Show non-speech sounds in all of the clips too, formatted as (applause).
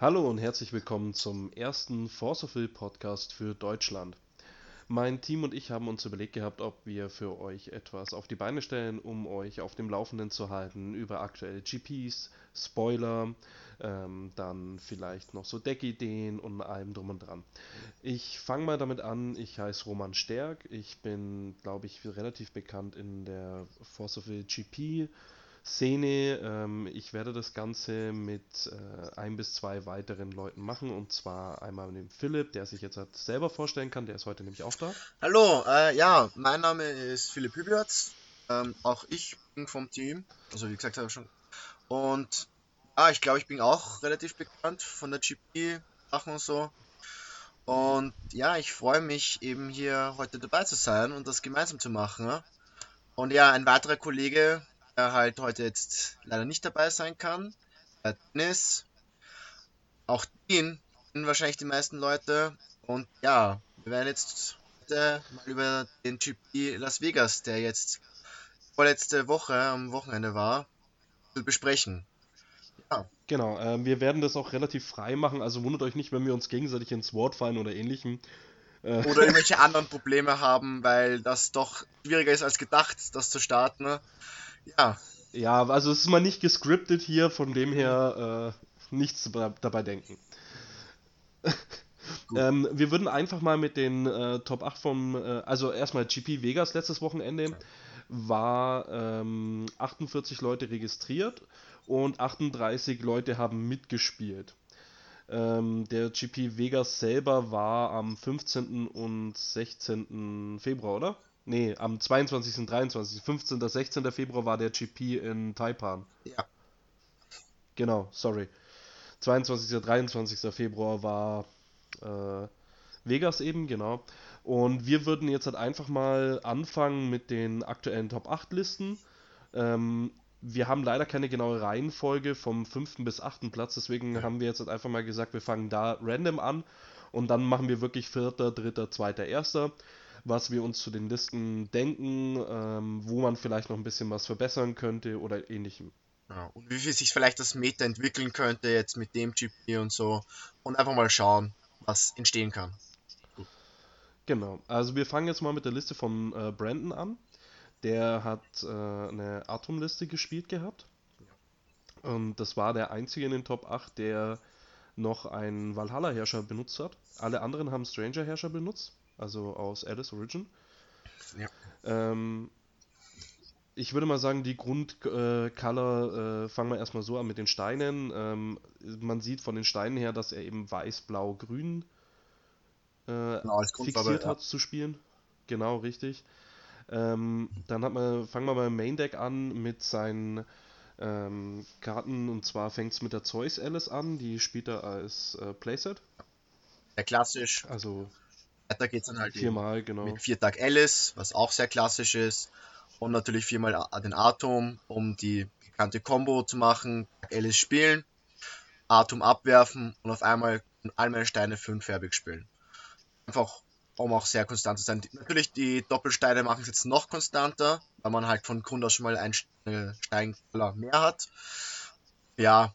Hallo und herzlich willkommen zum ersten Force of Will Podcast für Deutschland. Mein Team und ich haben uns überlegt gehabt, ob wir für euch etwas auf die Beine stellen, um euch auf dem Laufenden zu halten über aktuelle GPs, Spoiler, ähm, dann vielleicht noch so Deckideen und allem drum und dran. Ich fange mal damit an, ich heiße Roman Stärk, ich bin, glaube ich, relativ bekannt in der Force of Will GP Szene. Ähm, ich werde das Ganze mit äh, ein bis zwei weiteren Leuten machen und zwar einmal mit dem Philipp, der sich jetzt halt selber vorstellen kann, der ist heute nämlich auch da. Hallo, äh, ja, mein Name ist Philipp Hüberts, ähm, auch ich bin vom Team, also wie gesagt habe ich schon. Und ah, ich glaube, ich bin auch relativ bekannt von der GP-Sachen und so. Und ja, ich freue mich eben hier heute dabei zu sein und das gemeinsam zu machen. Und ja, ein weiterer Kollege, der halt heute jetzt leider nicht dabei sein kann. Der Dennis. Auch den kennen wahrscheinlich die meisten Leute. Und ja, wir werden jetzt heute mal über den GP Las Vegas, der jetzt vorletzte Woche am Wochenende war, besprechen. Ja. Genau, äh, wir werden das auch relativ frei machen, also wundert euch nicht, wenn wir uns gegenseitig ins Wort fallen oder ähnlichem. Äh, oder (laughs) irgendwelche anderen Probleme haben, weil das doch schwieriger ist als gedacht, das zu starten. Ja. Ja, also es ist mal nicht gescriptet hier, von dem her äh, nichts dabei denken. ähm, wir würden einfach mal mit den äh, Top 8 vom, äh, also erstmal GP Vegas letztes Wochenende war ähm, 48 Leute registriert und 38 Leute haben mitgespielt. Ähm, der GP Vegas selber war am 15. und 16. Februar, oder? Nee, am 22. und 23. 15. und 16. Februar war der GP in Taipan. Ja. Genau, sorry. 22. und 23. Februar war äh, Vegas eben, genau. Und wir würden jetzt halt einfach mal anfangen mit den aktuellen Top 8 Listen. Ähm, wir haben leider keine genaue Reihenfolge vom 5. bis 8. Platz, deswegen haben wir jetzt halt einfach mal gesagt, wir fangen da random an und dann machen wir wirklich 4., 3., 2., 1 was wir uns zu den Listen denken, ähm, wo man vielleicht noch ein bisschen was verbessern könnte oder ähnlichem. Ja, und wie viel sich vielleicht das Meta entwickeln könnte jetzt mit dem GP und so und einfach mal schauen, was entstehen kann. Genau, also wir fangen jetzt mal mit der Liste von äh, Brandon an. Der hat äh, eine Atomliste gespielt gehabt. Und das war der einzige in den Top 8, der noch einen Valhalla-Herrscher benutzt hat. Alle anderen haben Stranger-Herrscher benutzt also aus Alice Origin. Ja. Ähm, ich würde mal sagen, die Grundcolor äh, äh, fangen wir erstmal so an mit den Steinen. Ähm, man sieht von den Steinen her, dass er eben weiß, blau, grün äh, genau, fixiert ja. hat zu spielen. Genau, richtig. Ähm, dann hat man, fangen wir beim Main Deck an mit seinen ähm, Karten und zwar fängt es mit der Zeus Alice an, die spielt er als äh, Playset. Ja, klassisch. Also weiter geht es dann halt viermal, genau. mit Viertag Alice, was auch sehr klassisch ist. Und natürlich viermal den Atom, um die bekannte Combo zu machen. Alice spielen, Atom abwerfen und auf einmal all meine Steine fünffärbig spielen. Einfach, um auch sehr konstant zu sein. Natürlich, die Doppelsteine machen es jetzt noch konstanter, weil man halt von Grund aus schon mal einen Steinkeller mehr hat. Ja,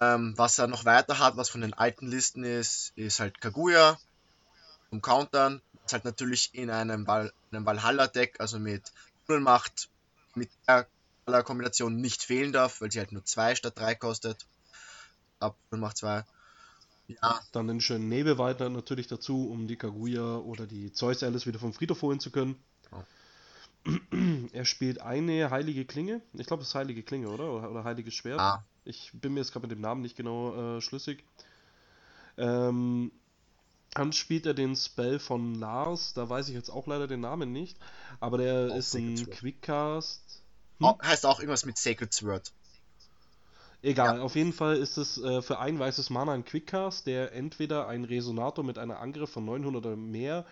ähm, was er noch weiter hat, was von den alten Listen ist, ist halt Kaguya, zum Countern, was halt natürlich in einem, Val einem Valhalla-Deck, also mit Tunnelmacht, mit der Kombination nicht fehlen darf, weil sie halt nur 2 statt 3 kostet. Ab Tunnelmacht 2. Ja. Dann den schönen Nebelweiter natürlich dazu, um die Kaguya oder die Zeus Alice wieder vom Friedhof holen zu können. Oh. Er spielt eine heilige Klinge. Ich glaube, es ist heilige Klinge, oder? Oder, oder heiliges Schwert. Ah. Ich bin mir jetzt gerade mit dem Namen nicht genau äh, schlüssig. Ähm, dann spielt er den Spell von Lars, da weiß ich jetzt auch leider den Namen nicht, aber der auch ist ein Sword. Quickcast. Hm? Oh, heißt auch irgendwas mit Sacred Sword. Egal, ja. auf jeden Fall ist es äh, für ein weißes Mana ein Quickcast, der entweder einen Resonator mit einer Angriff von 900 oder mehr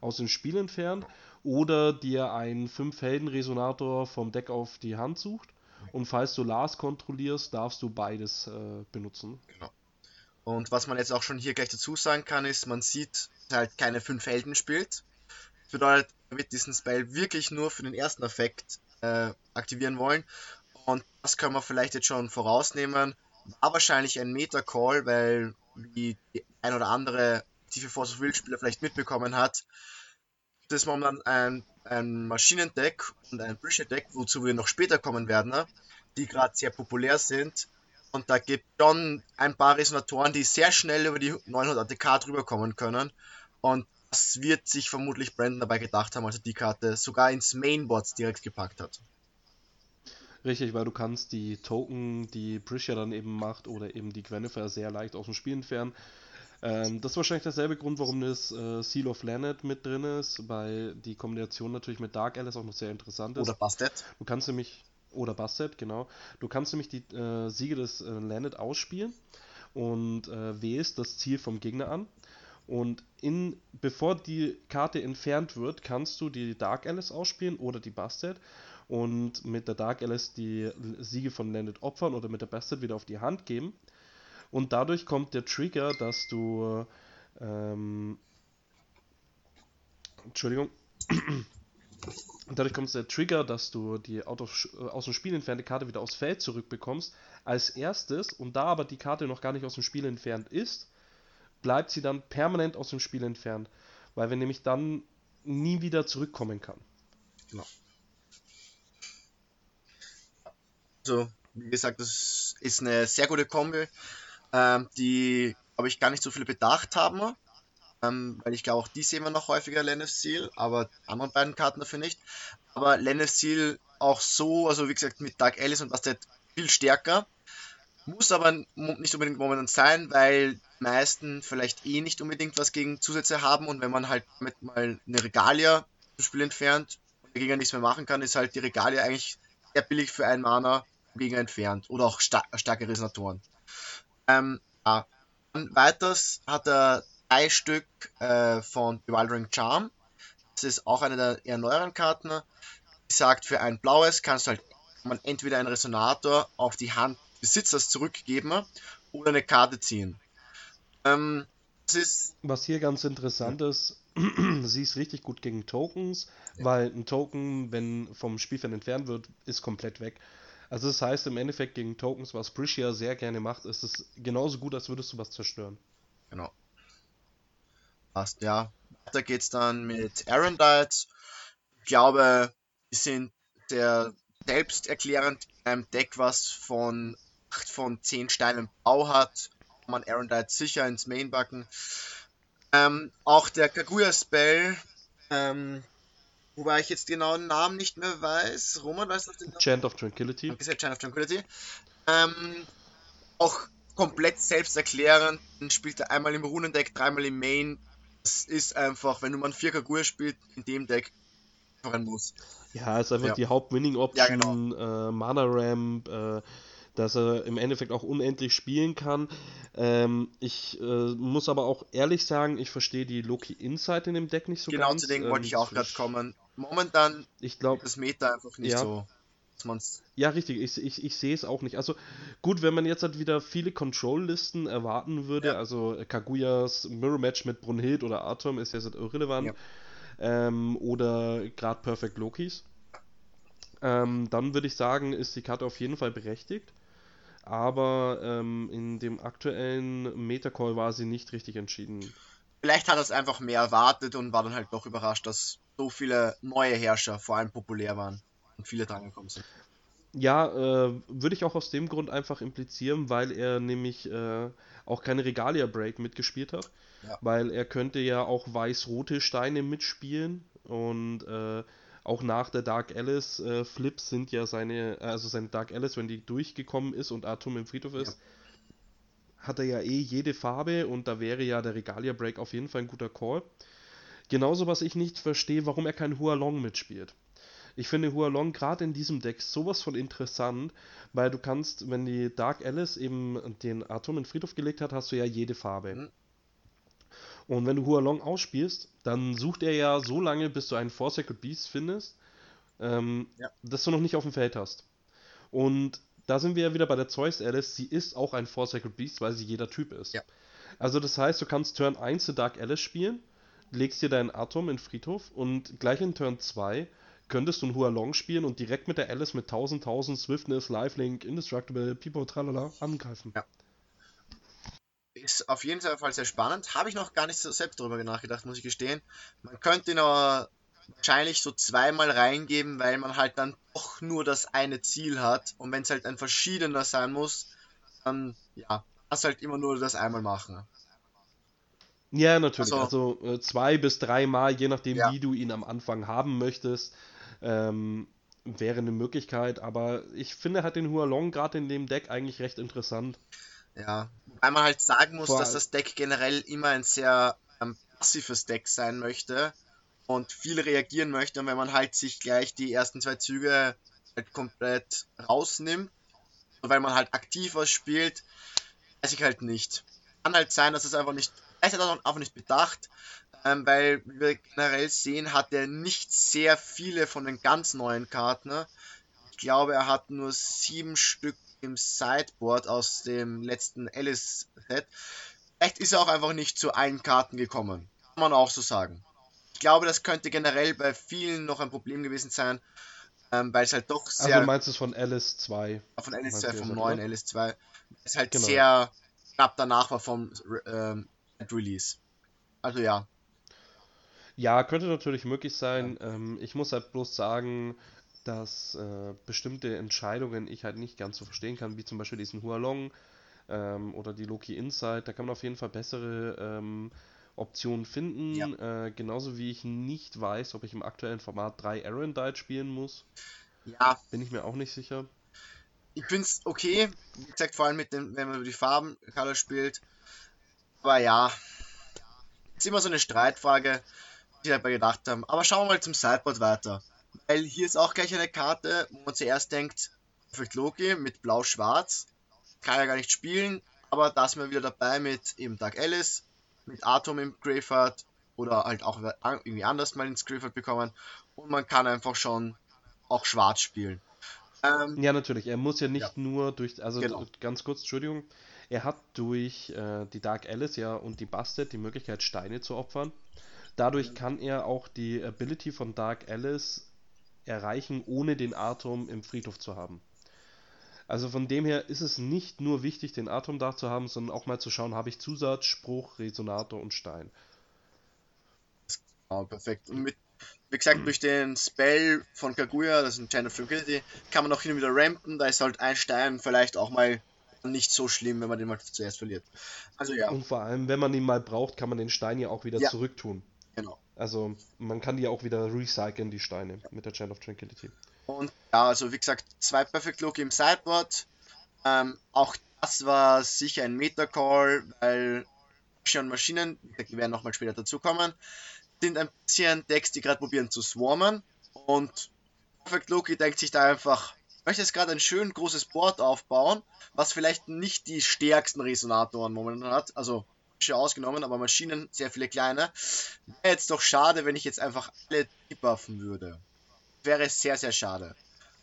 aus dem Spiel entfernt oder dir einen 5-Helden-Resonator vom Deck auf die Hand sucht. Und falls du Lars kontrollierst, darfst du beides äh, benutzen. Genau. Und was man jetzt auch schon hier gleich dazu sagen kann, ist, man sieht, dass er halt keine fünf Helden spielt. Das bedeutet, er wird diesen Spell wirklich nur für den ersten Effekt äh, aktivieren wollen. Und das können wir vielleicht jetzt schon vorausnehmen. war wahrscheinlich ein Meta-Call, weil wie ein oder andere tiefe Force of Will Spieler vielleicht mitbekommen hat, das ist momentan ein, ein Maschinendeck und ein Bridge-Deck, wozu wir noch später kommen werden, die gerade sehr populär sind. Und da gibt schon ein paar Resonatoren, die sehr schnell über die 900 ATK drüber kommen können. Und das wird sich vermutlich Brandon dabei gedacht haben, als er die Karte sogar ins Mainboard direkt gepackt hat. Richtig, weil du kannst die Token, die Prisha dann eben macht, oder eben die Gwenifer sehr leicht aus dem Spiel entfernen. Ähm, das ist wahrscheinlich derselbe Grund, warum das äh, Seal of Lanet mit drin ist, weil die Kombination natürlich mit Dark Alice auch noch sehr interessant ist. Oder Bastet. Du kannst nämlich, oder Bastet, genau. Du kannst nämlich die äh, Siege des äh, Lanet ausspielen und äh, wählst das Ziel vom Gegner an. Und in, bevor die Karte entfernt wird, kannst du die Dark Alice ausspielen oder die Bastet und mit der Dark Alice die Siege von Landed opfern oder mit der Bastard wieder auf die Hand geben. Und dadurch kommt der Trigger, dass du. Ähm, Entschuldigung. Und dadurch kommt der Trigger, dass du die aus, aus dem Spiel entfernte Karte wieder aufs Feld zurückbekommst, als erstes. Und da aber die Karte noch gar nicht aus dem Spiel entfernt ist, bleibt sie dann permanent aus dem Spiel entfernt. Weil wir nämlich dann nie wieder zurückkommen kann. Genau. Also, wie gesagt, das ist eine sehr gute Kombi, ähm, die, glaube ich, gar nicht so viele bedacht haben. Ähm, weil ich glaube, auch die sehen wir noch häufiger, Lenneth Seal, aber die anderen beiden Karten dafür nicht. Aber Lenneth Seal auch so, also wie gesagt, mit Dark Alice und Bastet viel stärker. Muss aber nicht unbedingt momentan sein, weil die meisten vielleicht eh nicht unbedingt was gegen Zusätze haben und wenn man halt mit mal eine Regalia zum Spiel entfernt und der Gegner nichts mehr machen kann, ist halt die Regalia eigentlich sehr billig für einen Mana Gegner entfernt oder auch star starke Resonatoren. Ähm, ja. Und weiters hat er drei Stück äh, von Bewildering Charm. Das ist auch eine der eher neueren Karten. Die sagt, für ein blaues kannst du halt man entweder einen Resonator auf die Hand des Besitzers zurückgeben oder eine Karte ziehen. Ähm, Was hier ganz interessant ist, (clears throat) sie ist richtig gut gegen Tokens, ja. weil ein Token, wenn vom Spielfeld entfernt wird, ist komplett weg. Also das heißt im Endeffekt gegen Tokens, was Briscia sehr gerne macht, ist es genauso gut, als würdest du was zerstören. Genau. Passt, ja. Weiter geht's dann mit Arondites. Ich glaube, die sind sehr selbsterklärend in einem Deck, was von 8 von 10 Steinen Bau hat. Kann man Arondites sicher ins Main backen. Ähm, auch der Kaguya-Spell ähm, Wobei ich jetzt genau den Namen nicht mehr weiß. Roman weiß noch den Namen? Chant of Tranquility. Danke sehr, Chant of Tranquility. Ähm, auch komplett selbsterklärend. Spielt er einmal im Runendeck, dreimal im Main. Das ist einfach, wenn du mal ein 4 Kagur spielt, in dem Deck ein Muss. Ja, ist einfach ja. die Haupt-Winning-Option, ja, genau. äh, Mana-Ramp, äh, dass er im Endeffekt auch unendlich spielen kann. Ähm, ich äh, muss aber auch ehrlich sagen, ich verstehe die Loki Insight in dem Deck nicht so genau ganz. Genau zu dem wollte ähm, ich auch gerade kommen momentan ich glaube das Meta einfach nicht ja. so. Ja, richtig, ich, ich, ich sehe es auch nicht. Also gut, wenn man jetzt halt wieder viele Control-Listen erwarten würde, ja. also Kaguyas Mirror Match mit Brunhild oder Atom ist jetzt irrelevant, ja. ähm, oder gerade Perfect Lokis, ähm, dann würde ich sagen, ist die Karte auf jeden Fall berechtigt. Aber ähm, in dem aktuellen Metacall war sie nicht richtig entschieden. Vielleicht hat er es einfach mehr erwartet und war dann halt doch überrascht, dass so viele neue Herrscher vor allem populär waren und viele dran gekommen sind. Ja, äh, würde ich auch aus dem Grund einfach implizieren, weil er nämlich äh, auch keine Regalia Break mitgespielt hat. Ja. Weil er könnte ja auch weiß-rote Steine mitspielen und äh, auch nach der Dark Alice äh, Flips sind ja seine, also seine Dark Alice, wenn die durchgekommen ist und Atom im Friedhof ist, ja. hat er ja eh jede Farbe und da wäre ja der Regalia Break auf jeden Fall ein guter Call. Genauso, was ich nicht verstehe, warum er kein Hualong mitspielt. Ich finde Hualong gerade in diesem Deck sowas von interessant, weil du kannst, wenn die Dark Alice eben den Atom in den Friedhof gelegt hat, hast du ja jede Farbe. Mhm. Und wenn du Hualong ausspielst, dann sucht er ja so lange, bis du einen Forsaken Beast findest, ähm, ja. dass du noch nicht auf dem Feld hast. Und da sind wir ja wieder bei der Zeus Alice. Sie ist auch ein Forsaken Beast, weil sie jeder Typ ist. Ja. Also das heißt, du kannst Turn 1 zu Dark Alice spielen legst dir deinen Atom in Friedhof und gleich in Turn 2 könntest du einen Hualong spielen und direkt mit der Alice mit 1000, 1000 Swiftness, Lifelink, Indestructible, Pipo, tralala angreifen. Ja. Ist auf jeden Fall sehr spannend. Habe ich noch gar nicht so selbst darüber nachgedacht, muss ich gestehen. Man könnte ihn aber wahrscheinlich so zweimal reingeben, weil man halt dann doch nur das eine Ziel hat. Und wenn es halt ein verschiedener sein muss, dann ja, das halt immer nur das einmal machen. Ja, natürlich. Also, also äh, zwei bis dreimal, je nachdem, ja. wie du ihn am Anfang haben möchtest, ähm, wäre eine Möglichkeit. Aber ich finde halt den Hualong gerade in dem Deck eigentlich recht interessant. Ja, weil man halt sagen muss, Vor dass das Deck generell immer ein sehr ähm, passives Deck sein möchte und viel reagieren möchte. Und wenn man halt sich gleich die ersten zwei Züge halt komplett rausnimmt, weil man halt aktiv was spielt, weiß ich halt nicht. Kann halt sein, dass es einfach nicht, ist halt einfach nicht bedacht, ähm, weil wie wir generell sehen, hat er nicht sehr viele von den ganz neuen Karten. Ne? Ich glaube, er hat nur sieben Stück im Sideboard aus dem letzten Alice-Set. Vielleicht ist er auch einfach nicht zu allen Karten gekommen. Kann man auch so sagen. Ich glaube, das könnte generell bei vielen noch ein Problem gewesen sein, ähm, weil es halt doch also sehr. Also meinst du es von Alice 2? Von Alice 2, vom neuen oder? Alice 2. Es halt genau. sehr knapp danach war vom ähm, Release. Also ja. Ja, könnte natürlich möglich sein. Ja. Ähm, ich muss halt bloß sagen, dass äh, bestimmte Entscheidungen ich halt nicht ganz so verstehen kann, wie zum Beispiel diesen Hualong ähm, oder die Loki Insight. Da kann man auf jeden Fall bessere ähm, Optionen finden. Ja. Äh, genauso wie ich nicht weiß, ob ich im aktuellen Format 3 Erendite spielen muss. Ja. Bin ich mir auch nicht sicher. Ich finde es okay, wie gesagt, vor allem mit dem, wenn man über die Farben Color spielt. Aber ja, ist immer so eine Streitfrage, wir dabei gedacht haben. Aber schauen wir mal zum Sideboard weiter. Weil hier ist auch gleich eine Karte, wo man zuerst denkt, Perfect Loki mit blau-schwarz. Kann ja gar nicht spielen, aber da sind wir wieder dabei mit eben Dark Alice, mit Atom im Graveyard oder halt auch irgendwie anders mal ins Graveyard bekommen und man kann einfach schon auch schwarz spielen. Ähm, ja, natürlich. Er muss ja nicht ja. nur durch, also genau. ganz kurz, Entschuldigung, er hat durch äh, die Dark Alice ja und die Busted die Möglichkeit, Steine zu opfern. Dadurch kann er auch die Ability von Dark Alice erreichen, ohne den Atom im Friedhof zu haben. Also von dem her ist es nicht nur wichtig, den Atom da zu haben, sondern auch mal zu schauen, habe ich Zusatz, Spruch, Resonator und Stein. Oh, perfekt. Und mit, wie gesagt, durch den Spell von Kaguya, das ist ein Channel Tranquility, kann man auch hin und wieder rampen, da ist halt ein Stein vielleicht auch mal nicht so schlimm, wenn man den mal zuerst verliert. Also ja. Und vor allem, wenn man ihn mal braucht, kann man den Stein ja auch wieder ja. zurücktun. Genau. Also man kann die auch wieder recyceln, die Steine, ja. mit der Channel of Tranquility. Und ja, also wie gesagt, zwei Perfect Look im Sideboard. Ähm, auch das war sicher ein Meta-Call, weil schon Maschinen, die werden nochmal später dazukommen, sind ein bisschen Decks, die gerade probieren zu swarmen. Und Perfect Loki denkt sich da einfach, ich möchte jetzt gerade ein schön großes Board aufbauen, was vielleicht nicht die stärksten Resonatoren momentan hat. Also ausgenommen, aber Maschinen sehr viele kleine. Wäre jetzt doch schade, wenn ich jetzt einfach alle debuffen würde wäre sehr, sehr schade.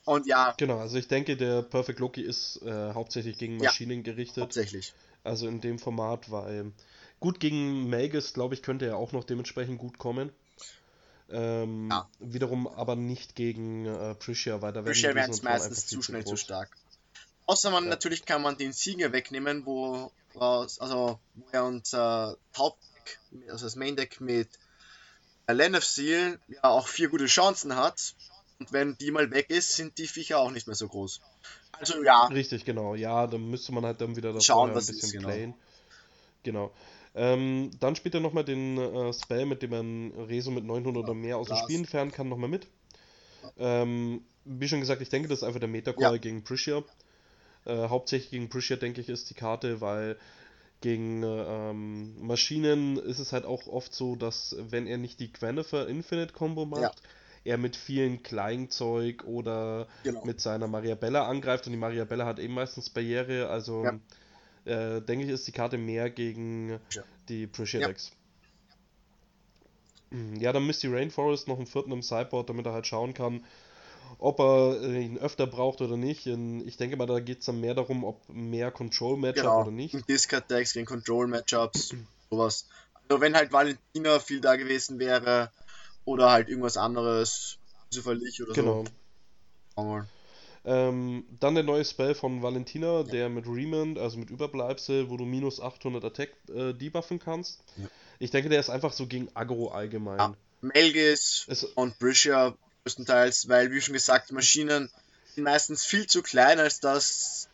Und ja. Genau, also ich denke, der Perfect Loki ist äh, hauptsächlich gegen Maschinen ja, gerichtet. Hauptsächlich. Also in dem Format, weil gut gegen Magus, glaube ich, könnte er auch noch dementsprechend gut kommen. Ähm, ja. Wiederum aber nicht gegen äh, Prisha, weil da Prisha wäre meistens zu schnell zu stark. Außer man ja. natürlich kann man den Sieger wegnehmen, wo also wo er unser Hauptdeck, also das Main Deck mit Land of Seal ja auch vier gute Chancen hat. Und wenn die mal weg ist, sind die Viecher auch nicht mehr so groß. Also ja. Richtig, genau. Ja, dann müsste man halt dann wieder das Schauen, ein bisschen ist, genau. playen. Genau. Ähm, dann spielt er nochmal den äh, Spell, mit dem man Reso mit 900 oder mehr aus dem Spiel entfernen kann, nochmal mit. Ähm, wie schon gesagt, ich denke, das ist einfach der Meta-Call ja. gegen Prisha. Äh, hauptsächlich gegen Prisha, denke ich, ist die Karte, weil gegen ähm, Maschinen ist es halt auch oft so, dass wenn er nicht die Gwenifer Infinite Combo macht, ja. er mit vielen Kleinzeug oder genau. mit seiner Mariabella angreift und die Mariabella hat eben meistens Barriere, also ja. äh, denke ich, ist die Karte mehr gegen ja. die Pressure Decks. Ja. dann Misty Rainforest noch einen vierten im Sideboard, damit er halt schauen kann, ob er äh, ihn öfter braucht oder nicht. Ich denke mal, da geht es dann mehr darum, ob mehr Control-Matchup genau. oder nicht. Discard-Decks gegen Control-Matchups, sowas. Also wenn halt Valentina viel da gewesen wäre oder halt irgendwas anderes, verlich oder Genau. so. Mal. Ähm, dann der neue Spell von Valentina, der mit Remand, also mit Überbleibsel, wo du minus 800 Attack äh, debuffen kannst. Ja. Ich denke, der ist einfach so gegen Aggro allgemein. Ja. Melgis und Briscia größtenteils, weil, wie schon gesagt, die Maschinen sind meistens viel zu klein, als dass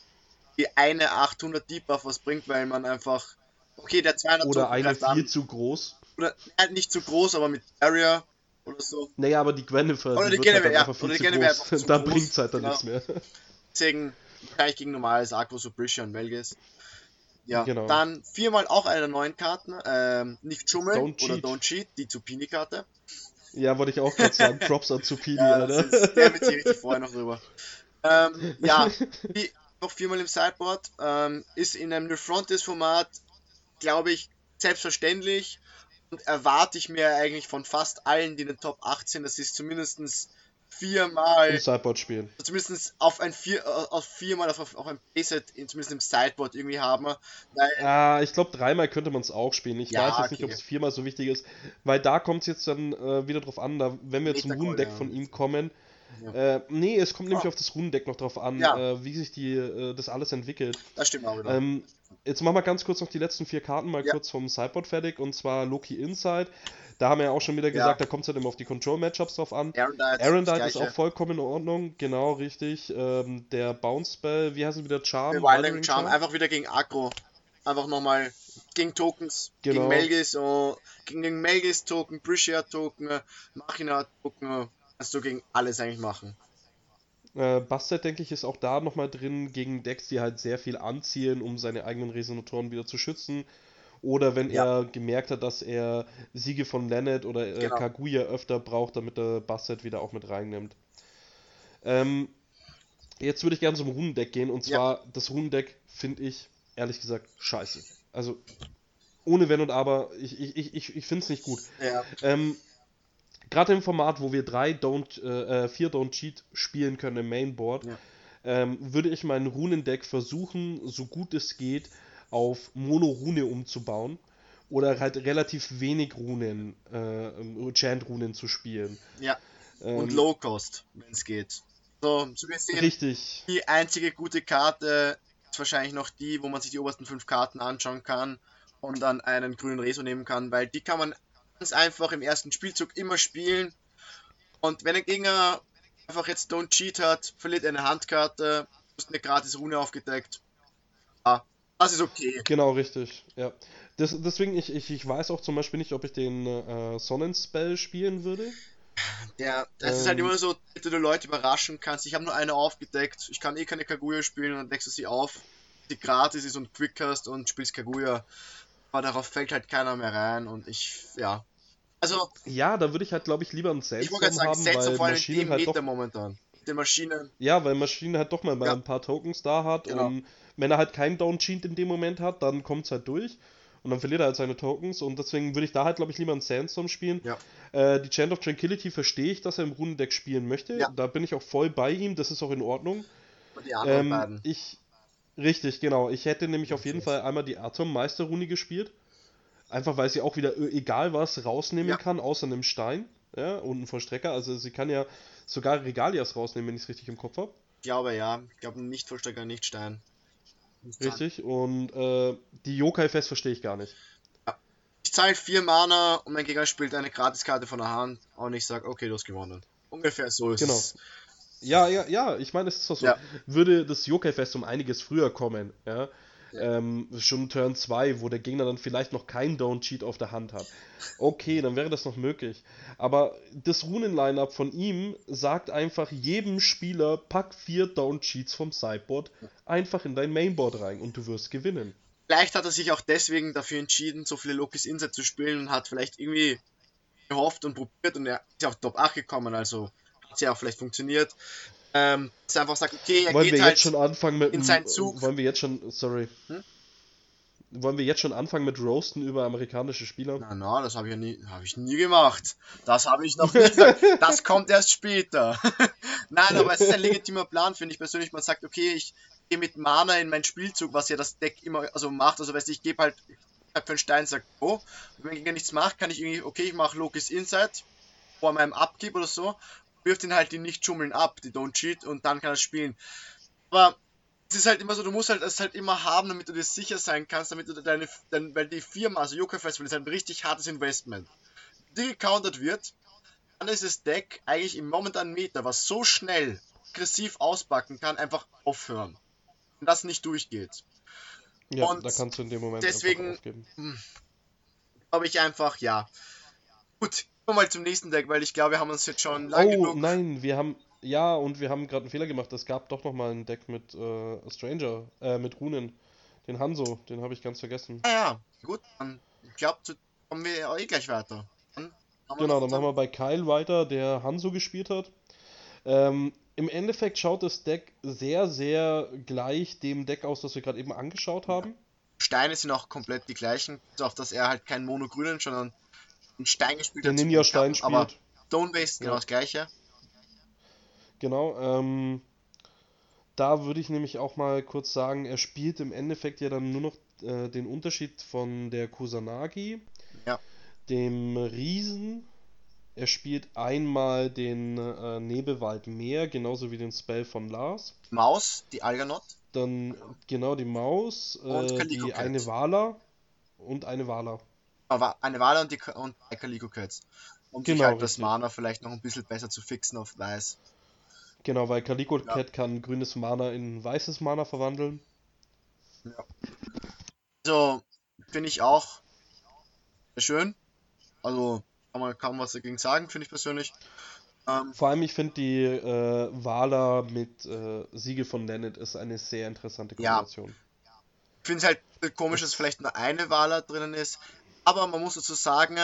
die eine 800 Debuff was bringt, weil man einfach, okay, der 200 oder eine viel an, zu groß. oder nein, nicht zu groß, aber mit Area oder so. Naja, aber die Gwennifer, Oder die die wird halt ja, einfach viel oder die zu groß. einfach zu (laughs) da groß, bringt's halt dann genau. nichts mehr. Deswegen wahrscheinlich gegen normales Agro, so Briscia und Melgis. Ja, Genau. dann viermal auch eine der neuen Karten, ähm, nicht schummeln Don't oder cheat. Don't Cheat, die Zupini-Karte. Ja, wollte ich auch gerade sagen. (laughs) Props an Zupini, Ja, Alter. ist, der mit sich richtig vorher noch drüber. Ähm, ja, (laughs) die noch viermal im Sideboard, ähm, ist in einem New Frontiers Format, glaube ich, selbstverständlich und erwarte ich mir eigentlich von fast allen, die in den Top 18, das ist zumindest Im viermal, Sideboard spielen. zumindest auf ein vier, äh, auf viermal auf, auf ein Playset, in, zumindest im Sideboard irgendwie haben, weil, Ah, ich glaube, dreimal könnte man es auch spielen. Ich Ja, weiß jetzt nicht, ob okay. es viermal so wichtig ist, weil da kommt es jetzt dann äh, wieder drauf an, da, wenn wir zum Runendeck ja. von ihm kommen. Ja. Äh, nee, es kommt nämlich Ah. auf das Runendeck noch drauf an, Ja. äh, wie sich die, äh, das alles entwickelt. das stimmt auch wieder. Ähm, jetzt machen wir ganz kurz noch die letzten vier Karten mal Ja. kurz vom Sideboard fertig und zwar Loki Inside. Da haben wir ja auch schon wieder gesagt, da kommt es halt immer auf die Control-Matchups drauf an. Arendite, Arendite ist auch vollkommen in Ordnung, genau richtig. Ähm, der Bounce-Spell, wie heißt es wieder? Charm? Wildering Charm, einfach wieder gegen Agro. Einfach nochmal gegen Tokens, Genau. gegen Melgis, oh, gegen den Melgis Token, Briscia Token, Machina Token, kannst du gegen alles eigentlich machen. Äh, Bastet, denke ich, ist auch da nochmal drin gegen Decks, die halt sehr viel anziehen, um seine eigenen Resonatoren wieder zu schützen. Oder wenn Ja. er gemerkt hat, dass er Siege von Leonard oder äh, Genau. Kaguya öfter braucht, damit er Bastet wieder auch mit reinnimmt. Ähm, jetzt würde ich gerne zum Runendeck gehen und Ja. zwar das Runendeck finde ich, ehrlich gesagt, scheiße. Also ohne Wenn und Aber, ich, ich, ich, ich, ich finde es nicht gut. Ja, Ähm, Gerade im Format, wo wir drei Don't, äh, äh, vier Don't Cheat spielen können im Mainboard, Ja. ähm, würde ich mein Runendeck versuchen, so gut es geht, auf Mono-Rune umzubauen. Oder halt relativ wenig Runen, äh, Chant-Runen zu spielen. ja. Und Ähm, Low Cost, wenn es geht. So, so gesehen, Richtig. die einzige gute Karte ist wahrscheinlich noch die, wo man sich die obersten fünf Karten anschauen kann und dann einen grünen Reso nehmen kann, weil die kann man ganz einfach im ersten Spielzug immer spielen. Und wenn ein Gegner einfach jetzt Don't Cheat hat, verliert er eine Handkarte, du hast eine gratis Rune aufgedeckt. Ja, das ist okay. Genau, richtig. Ja. Das, deswegen, ich, ich, ich weiß auch zum Beispiel nicht, ob ich den äh, Sonnenspell spielen würde. Der, das ist halt Ähm. immer so, dass du Leute überraschen kannst. Ich habe nur eine aufgedeckt. Ich kann eh keine Kaguya spielen und dann deckst du sie auf, die gratis ist und quick hast und spielst Kaguya. Aber darauf fällt halt keiner mehr rein und ich, ja. Also, Ja, da würde ich halt, glaube ich, lieber einen ich wollte Sandstorm gerade sagen, haben, Sensor weil Maschinen halt doch momentan. Mit den Maschinen. Ja, weil Maschine halt doch mal Ja. ein paar Tokens da hat Genau. und wenn er halt keinen Down Cheat in dem Moment hat, dann kommt es halt durch und dann verliert er halt seine Tokens und deswegen würde ich da halt, glaube ich, lieber einen Sandstorm spielen. Ja. Äh, die Chant of Tranquility verstehe ich, dass er im Runendeck spielen möchte. Ja. Da bin ich auch voll bei ihm, das ist auch in Ordnung. Und die anderen Ähm, beiden. ich, richtig, genau. Ich hätte nämlich auf jeden Fall einmal die Atommeisterrune gespielt. Einfach weil sie auch wieder äh, egal was rausnehmen Ja. kann, außer einem Stein. Ja, und einen Vollstrecker. Also sie kann ja sogar Regalias rausnehmen, wenn ich es richtig im Kopf habe. Ich glaube ja. Ich glaube nicht Vollstrecker, nicht Stein. Nicht. Richtig. Und äh, die Yokai-Fest verstehe ich gar nicht. Ich zahle 4 Mana und mein Gegner spielt eine Gratiskarte von der Hand und ich sage, okay, du hast gewonnen. Ungefähr so ist Genau. es. Ja, ja, ja, ich meine, es ist doch so. Ja. Würde das Yokai-Fest um einiges früher kommen, ja, Ja. ähm, schon Turn 2, wo der Gegner dann vielleicht noch kein Down-Cheat auf der Hand hat. Okay, dann wäre das noch möglich. Aber das Runen-Line-Up von ihm sagt einfach jedem Spieler, pack vier Down-Cheats vom Sideboard einfach in dein Mainboard rein und du wirst gewinnen. Vielleicht hat er sich auch deswegen dafür entschieden, so viele Lokis Insight zu spielen und hat vielleicht irgendwie gehofft und probiert und er ist auf Top 8 gekommen, also hat ja auch vielleicht funktioniert. Ähm, dass er einfach sagt, okay, er Wollen geht wir halt jetzt schon anfangen mit in seinen Zug. Wollen wir jetzt schon, sorry. Hm? Wollen wir jetzt schon anfangen mit Roasten über amerikanische Spieler? Na, na, das habe ich ja nie, habe ich nie gemacht. Das habe ich noch nicht gesagt. (laughs) Das kommt erst später. (laughs) Nein, aber es ist ein legitimer Plan, finde ich persönlich. Man sagt, okay, ich gehe mit Mana in meinen Spielzug, was ja das Deck immer also macht. Also, weißt du, ich gebe halt halt für einen Stein, sag, oh, und wenn Gegner nichts macht, kann ich irgendwie, okay, ich mache Lokis Insight vor meinem Abgib oder so. Wirft ihn halt die Nicht-Schummeln ab, die Don't Cheat, und dann kann er spielen. Aber es ist halt immer so, du musst halt das halt immer haben, damit du dir sicher sein kannst, damit du deine, dein, weil die Firma, also Yokai Festival, ist ein richtig hartes Investment. Die gecountert wird, dann ist das Deck eigentlich im momentanen Meter, was so schnell aggressiv auspacken kann, einfach aufhören. Wenn das nicht durchgeht. Ja, Und da kannst du in dem Moment deswegen- aufgeben. Glaube ich einfach, ja. Gut, wir mal zum nächsten Deck, weil ich glaube, wir haben uns jetzt schon lang Oh, genug. nein, wir haben. Ja, und wir haben gerade einen Fehler gemacht. Es gab doch noch mal ein Deck mit äh, Stranger, äh, mit Runen. Den Hanzo, den habe ich ganz vergessen. Ah ja, gut, dann ich glaube, kommen wir eh gleich weiter. Dann Genau, dann machen wir bei Kyle weiter, der Hanzo gespielt hat. Ähm, Im Endeffekt schaut das Deck sehr, sehr gleich dem Deck aus, das wir gerade eben angeschaut haben. Steine sind auch komplett die gleichen, bis auf dass er halt keinen Monogrünen, sondern einen Stein gespielt Der hat. zum Ninja-Stein Kappen, Aber spielt. Stone-Based genau Ja. das gleiche. Genau, ähm, da würde ich nämlich auch mal kurz sagen, er spielt im Endeffekt ja dann nur noch äh, den Unterschied von der Kusanagi, Ja. dem Riesen. Er spielt einmal den äh, Nebelwald Meer, genauso wie den Spell von Lars. Maus, die Alganot. Dann genau die Maus, Und äh, die Cat. eine Wala und eine Wala. Aber eine Wale und, die, und drei Calico Cats. Um sich Genau, halt das richtig. Mana vielleicht noch ein bisschen besser zu fixen auf Weiß. Genau, weil Calico Ja. Cat kann grünes Mana in weißes Mana verwandeln. Also, finde ich auch sehr schön. Also, kann man kaum was dagegen sagen, finde ich persönlich. Ähm, Vor allem, ich finde die äh, Wala mit äh, Siegel von Nennet ist eine sehr interessante Ja. Kombination. Ich finde es halt komisch, dass vielleicht nur eine Wala drinnen ist. Aber man muss dazu sagen,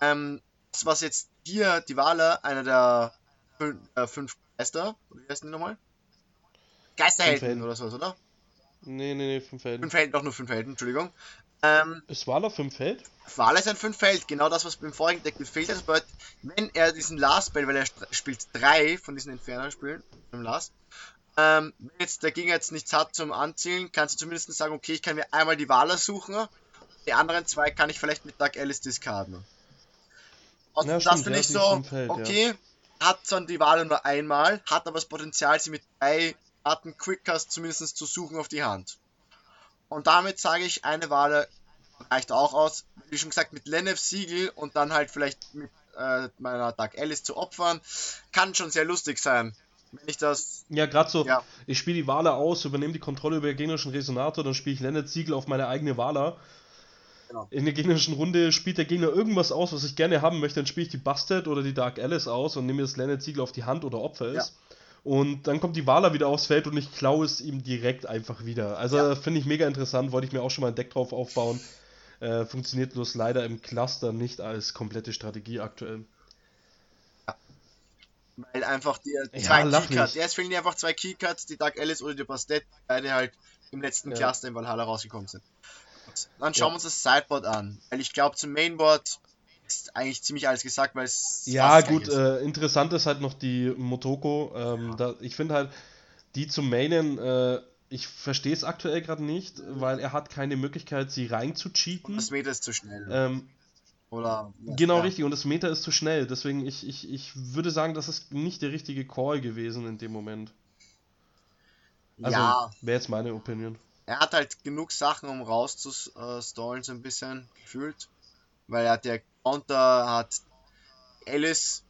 ähm, das, was jetzt hier die Wala, einer der fün äh, fünf Geister, wie heißen die nochmal? Geisterhelden oder sowas, oder? Nee, nee, nee, fünf Helden. Fünf Helden, doch nur fünf Helden, Entschuldigung. Ähm, Ist Wala fünf Feld? Wala ist ein fünf Feld, genau das, was beim vorigen Deck gefehlt hat. Aber wenn er diesen Last Spell, weil er spielt drei von diesen Inferno-Spielen, im Last, ähm, wenn jetzt der Gegner jetzt nichts hat zum Anzielen, kannst du zumindest sagen, okay, ich kann mir einmal die Wala suchen, die anderen zwei kann ich vielleicht mit Dark Alice discarden. Und Ja, das finde ja, ich so, Feld, ja. okay, hat zwar die Wala nur einmal, hat aber das Potenzial, sie mit drei Arten Quickcast zumindest zu suchen auf die Hand. Und damit sage ich, eine Wale reicht auch aus. Wie schon gesagt, mit Lenef Siegel und dann halt vielleicht mit äh, meiner Dark Alice zu opfern, kann schon sehr lustig sein. Wenn ich das. Ja, gerade so, Ja. ich spiele die Wala aus, übernehme die Kontrolle über den gegnerischen Resonator, dann spiele ich Lennet Siegel auf meine eigene Wala. Genau. In der gegnerischen Runde spielt der Gegner irgendwas aus, was ich gerne haben möchte, dann spiele ich die Busted oder die Dark Alice aus und nehme das Lennet Siegel auf die Hand oder opfer es. Und dann kommt die Wala wieder aufs Feld und ich klaue es ihm direkt einfach wieder. Also Ja. finde ich mega interessant, wollte ich mir auch schon mal ein Deck drauf aufbauen. Äh, funktioniert bloß leider im Cluster nicht als komplette Strategie aktuell. Weil einfach die Ja, zwei Keycards. Ja, es fehlen dir einfach zwei Keycards, die Dark Alice oder die Bastet, beide halt im letzten Ja. Cluster in Valhalla rausgekommen sind. Dann schauen Ja. wir uns das Sideboard an. Weil ich glaube, zum Mainboard ist eigentlich ziemlich alles gesagt, weil es. Ja, gut, äh, interessant ist halt noch die Motoko. Ähm, da, ich finde halt, die zu mainen, äh, ich verstehe es aktuell gerade nicht, weil er hat keine Möglichkeit, sie rein zu cheaten. Das Meter ist zu schnell. Ähm, Oder. genau ja. richtig, und das Meter ist zu schnell. Deswegen, ich, ich, ich würde sagen, das ist nicht der richtige Call gewesen in dem Moment. Also, ja, wäre jetzt meine Opinion. Er hat halt genug Sachen, um rauszustallen, so ein bisschen gefühlt. Weil er hat der Counter, hat Alice,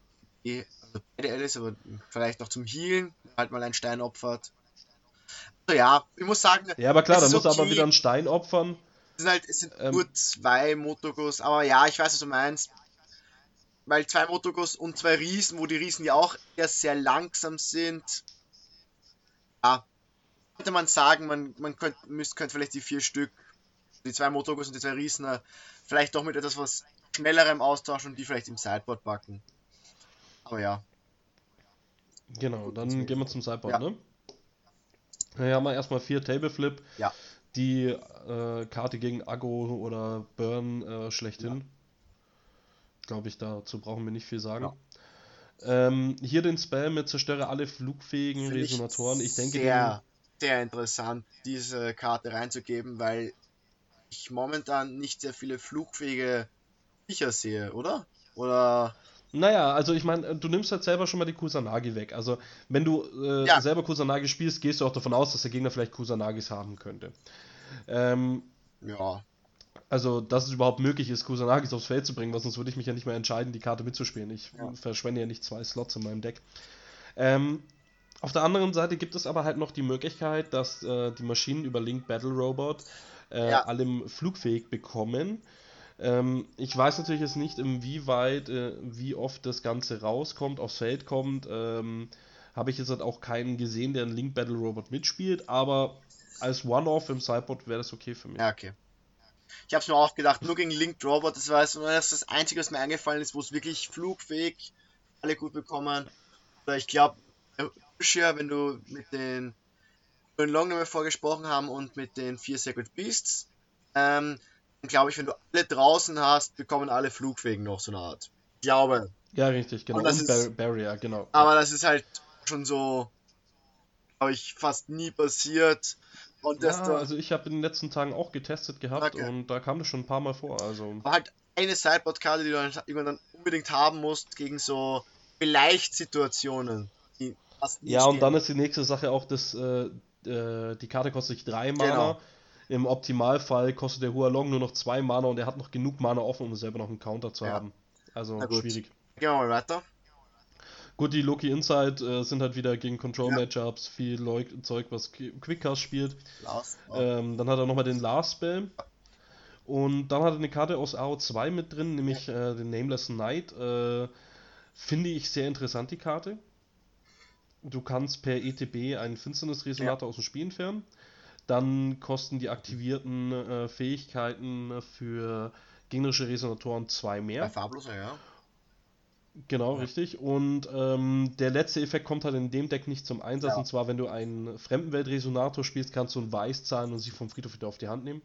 die, also beide Alice, aber vielleicht noch zum Healen, halt mal einen Stein opfert. Also ja, ich muss sagen, Ja, aber klar, da muss er aber okay. wieder einen Stein opfern. es sind halt, es sind Ähm. nur zwei Motogos, aber ja, ich weiß, was du meinst. Weil zwei Motogos und zwei Riesen, wo die Riesen ja auch eher sehr langsam sind. Ja, könnte man sagen, man, man könnte, müsste, könnte vielleicht die vier Stück, die zwei Motogos und die zwei Riesen, äh, vielleicht doch mit etwas was schnellerem austauschen und die vielleicht im Sideboard packen. Aber ja, Genau, dann gehen wir zum Sideboard, Ja. ne? Hier haben wir erstmal vier Tableflip. Ja. Die äh, Karte gegen Agro oder Burn äh, schlechthin. Glaube ich, dazu brauchen wir nicht viel sagen. Ähm, hier den Spell mit zerstöre alle flugfähigen Resonatoren. Ich denke, sehr, sehr interessant, diese Karte reinzugeben, weil ich momentan nicht sehr viele flugfähige Viecher sehe, oder? Oder Naja, also ich meine, du nimmst halt selber schon mal die Kusanagi weg. Also wenn du äh, ja. selber Kusanagi spielst, gehst du auch davon aus, dass der Gegner vielleicht Kusanagis haben könnte. Ähm, ja. Also, dass es überhaupt möglich ist, Kusanagis aufs Feld zu bringen, weil sonst würde ich mich ja nicht mehr entscheiden, die Karte mitzuspielen. Ich ja. verschwende ja nicht zwei Slots in meinem Deck. Ähm, auf der anderen Seite gibt es aber halt noch die Möglichkeit, dass äh, die Maschinen über Link Battle Robot äh, ja. allem flugfähig bekommen. Ähm, ich weiß natürlich jetzt nicht, inwieweit, äh, wie oft das Ganze rauskommt, aufs Feld kommt. Ähm, Habe ich jetzt halt auch keinen gesehen, der einen Link Battle Robot mitspielt, aber als One-Off im Sideboard wäre das okay für mich. Ja, okay. Ich habe es mir auch gedacht, nur gegen Linked Robot, das war das, das Einzige, was mir eingefallen ist, wo es wirklich flugfähig alle gut bekommen. Oder ich glaube, wenn du mit den Long nochmal vorgesprochen haben und mit den vier Sacred Beasts, ähm, glaube ich, wenn du alle draußen hast, bekommen alle Flugfähigen noch so eine Art. Ich glaube. Ja, richtig, genau. Und, das und ist, Barrier, genau. Aber das ist halt schon so, glaube ich, fast nie passiert. Und ja, also ich habe in den letzten Tagen auch getestet gehabt okay. und da kam das schon ein paar Mal vor. Also. War halt eine Sideboard-Karte, die du dann irgendwann unbedingt haben musst gegen so vielleicht Situationen. Ja, und dann ist die nächste Sache auch, dass äh, äh, die Karte kostet sich drei Mana. Genau. Im Optimalfall kostet der Hualong nur noch zwei Mana und er hat noch genug Mana offen, um selber noch einen Counter zu ja. haben. Also schwierig. Gehen wir mal weiter. Gut, die Loki Inside äh, sind halt wieder gegen Control-Matchups, ja. viel Leuk Zeug, was Quickcast spielt. Last, ähm, dann hat er nochmal den Last Spell. Und dann hat er eine Karte aus AO2 mit drin, nämlich ja. äh, den Nameless Knight. Äh, Finde ich sehr interessant, die Karte. Du kannst per ETB einen Finsternisresonator ja. aus dem Spiel entfernen. Dann kosten die aktivierten äh, Fähigkeiten für gegnerische Resonatoren zwei mehr. Bei Farbloser, ja. Genau, ja. richtig. Und ähm, der letzte Effekt kommt halt in dem Deck nicht zum Einsatz. Ja. Und zwar, wenn du einen Fremdenweltresonator spielst, kannst du ein Weiß zahlen und sie vom Friedhof wieder auf die Hand nehmen.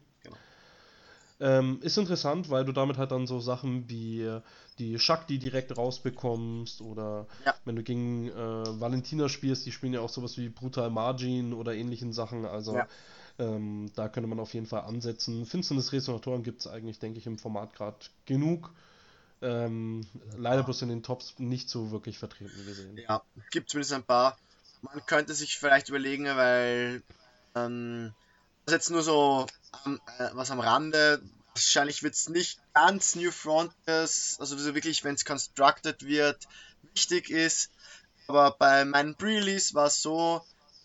Ähm, ist interessant, weil du damit halt dann so Sachen wie die Shakti direkt rausbekommst oder ja. wenn du gegen äh, Valentina spielst, die spielen ja auch sowas wie Brutal Margin oder ähnlichen Sachen. Also ja. ähm, da könnte man auf jeden Fall ansetzen. Finsternis Resonatoren gibt es eigentlich, denke ich, im Format gerade genug. Ähm, leider bloß in den Tops nicht so wirklich vertreten gesehen. Ja, gibt zumindest ein paar. Man könnte sich vielleicht überlegen, weil ähm, das jetzt nur so ähm, äh, was am Rande. Wahrscheinlich wird es nicht ganz New Frontiers, also wirklich, wenn es constructed wird, wichtig ist. Aber bei meinen Pre-Release war es so,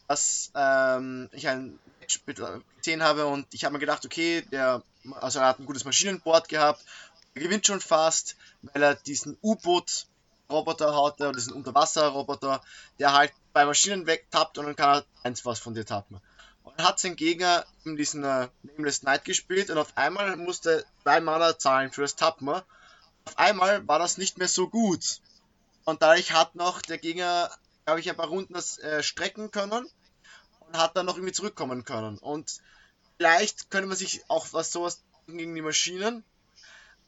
dass ähm, ich ein Match gesehen habe und ich habe mir gedacht, okay, der, also er hat ein gutes Maschinenboard gehabt er gewinnt schon fast, weil er diesen U-Boot-Roboter hat, oder diesen Unterwasser-Roboter, der halt bei Maschinen wegtappt und dann kann er eins was von dir tappen. Hat sein Gegner in diesen äh, Nameless Knight gespielt und auf einmal musste zwei Mana zahlen für das Tappen. Auf einmal war das nicht mehr so gut. Und dadurch hat noch der Gegner, glaube ich, ein paar Runden das äh, strecken können und hat dann noch irgendwie zurückkommen können. Und vielleicht könnte man sich auch was sowas gegen die Maschinen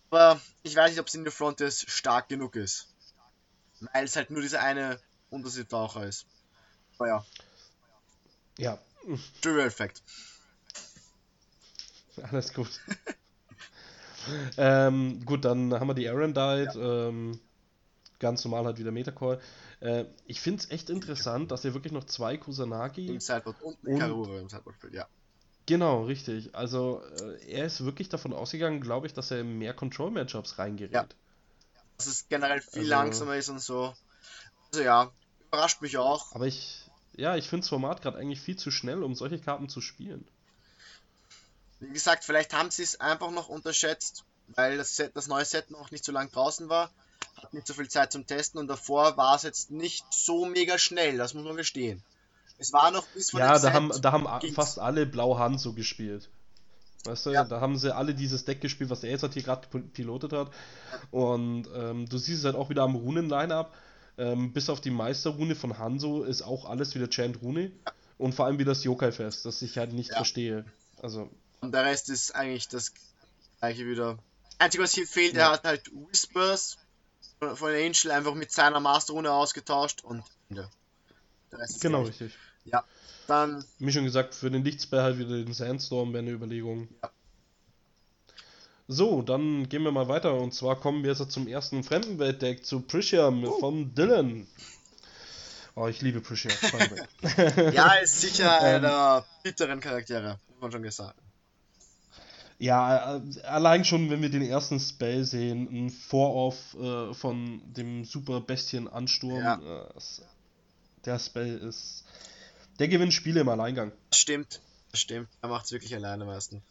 aber ich weiß nicht, ob es in der Frontiers stark genug ist. Weil es halt nur dieser eine Unterschiedtaucher ist. Aber ja. Ja. Trivial Effect. (laughs) Alles gut. (laughs) ähm, gut, dann haben wir die Arendite. Ja. Ähm, ganz normal halt wieder Metacall. Äh, ich finde es echt interessant, dass er wirklich noch zwei Kusanagi im Sideboard und, und im Sideboard spielt, ja. Genau, richtig. Also äh, er ist wirklich davon ausgegangen, glaube ich, dass er in mehr Control-Matchups reingerät. Ja. Dass es generell viel also, langsamer ist und so. Also ja, überrascht mich auch. Aber ich, ja, ich finde das Format gerade eigentlich viel zu schnell, um solche Karten zu spielen. Wie gesagt, vielleicht haben sie es einfach noch unterschätzt, weil das, Set, das neue Set noch nicht so lang draußen war, hat nicht so viel Zeit zum Testen und davor war es jetzt nicht so mega schnell, das muss man gestehen. Es war noch bis von Ja, da haben, da haben fast alle Blau Hand so gespielt. Weißt du, ja. da haben sie alle dieses Deck gespielt, was er jetzt halt hier gerade pilotet hat. Und ähm, du siehst es halt auch wieder am Runen-Line-Up. Ähm, bis auf die Meisterrune von Hanzo ist auch alles wieder Chant-Rune. Und vor allem wieder das Yokai-Fest, das ich halt nicht ja. verstehe. Also. Und der Rest ist eigentlich das gleiche wieder. Einzige, was hier fehlt, ja. er hat halt Whispers von Angel einfach mit seiner Masterrune ausgetauscht und. Genau, richtig. Ja, dann. Wie schon gesagt, für den Lichtspell halt wieder den Sandstorm wäre eine Überlegung. Ja. So, dann gehen wir mal weiter und zwar kommen wir jetzt zum ersten Fremdenweltdeck zu Prisham oh. von Dylan. Oh, ich liebe Prisham. (laughs) ja, ist sicher einer der bitteren Charaktere, muss man schon gesagt. Ja, äh, allein schon, wenn wir den ersten Spell sehen, ein Vor-Off äh, von dem Super Bestien Ansturm. Ja. Äh, der Spell ist. Der gewinnt Spiele im Alleingang. Das stimmt, das stimmt. Er macht es wirklich alleine meistens.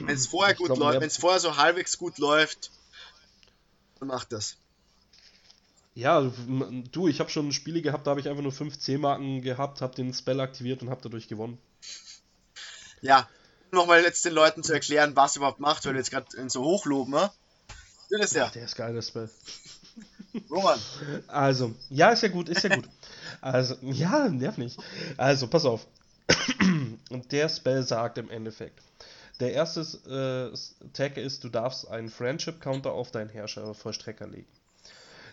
Wenn es vorher gut läuft, wenn es vorher so halbwegs gut läuft, dann macht das. Ja, du, ich habe schon Spiele gehabt, da habe ich einfach nur 5 C-Marken gehabt, habe den Spell aktiviert und habe dadurch gewonnen. Ja, nochmal jetzt den Leuten zu erklären, was überhaupt macht, weil du jetzt gerade so hochloben, ne? Ist ja. Der ist geil, der Spell. Roman. Also, ja, ist ja gut, ist ja gut. Also, ja, nerv nicht. Also, pass auf. Und der Spell sagt im Endeffekt, der erste äh, Tag ist, du darfst einen Friendship-Counter auf deinen Herrscher-Vollstrecker legen.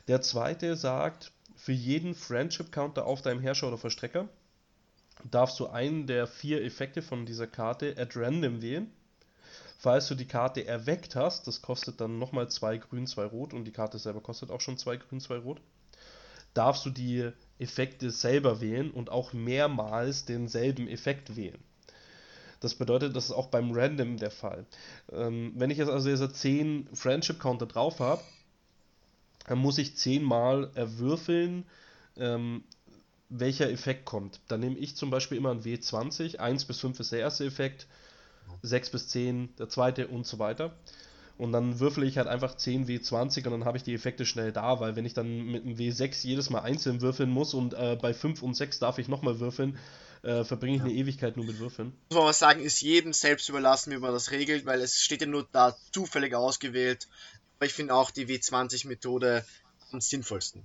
Der zweite sagt, für jeden Friendship-Counter auf deinem Herrscher oder Vollstrecker darfst du einen der vier Effekte von dieser Karte at random wählen. Falls du die Karte erweckt hast, das kostet dann nochmal zwei grün, zwei rot und die Karte selber kostet auch schon zwei grün, zwei rot, darfst du die Effekte selber wählen und auch mehrmals denselben Effekt wählen. Das bedeutet, das ist auch beim Random der Fall. Ähm, wenn ich jetzt also diese 10 Friendship Counter drauf habe, dann muss ich 10 mal erwürfeln, ähm, welcher Effekt kommt. Dann nehme ich zum Beispiel immer ein W20, 1 bis 5 ist der erste Effekt, 6 bis 10 der zweite und so weiter. Und dann würfel ich halt einfach 10 W20 und dann habe ich die Effekte schnell da, weil wenn ich dann mit einem W6 jedes Mal einzeln würfeln muss und äh, bei 5 und 6 darf ich nochmal würfeln, äh, verbringe ich ja. eine Ewigkeit nur mit Würfeln. Muss man mal sagen, ist jedem selbst überlassen, wie man das regelt, weil es steht ja nur da zufällig ausgewählt. Aber ich finde auch die W20-Methode am sinnvollsten.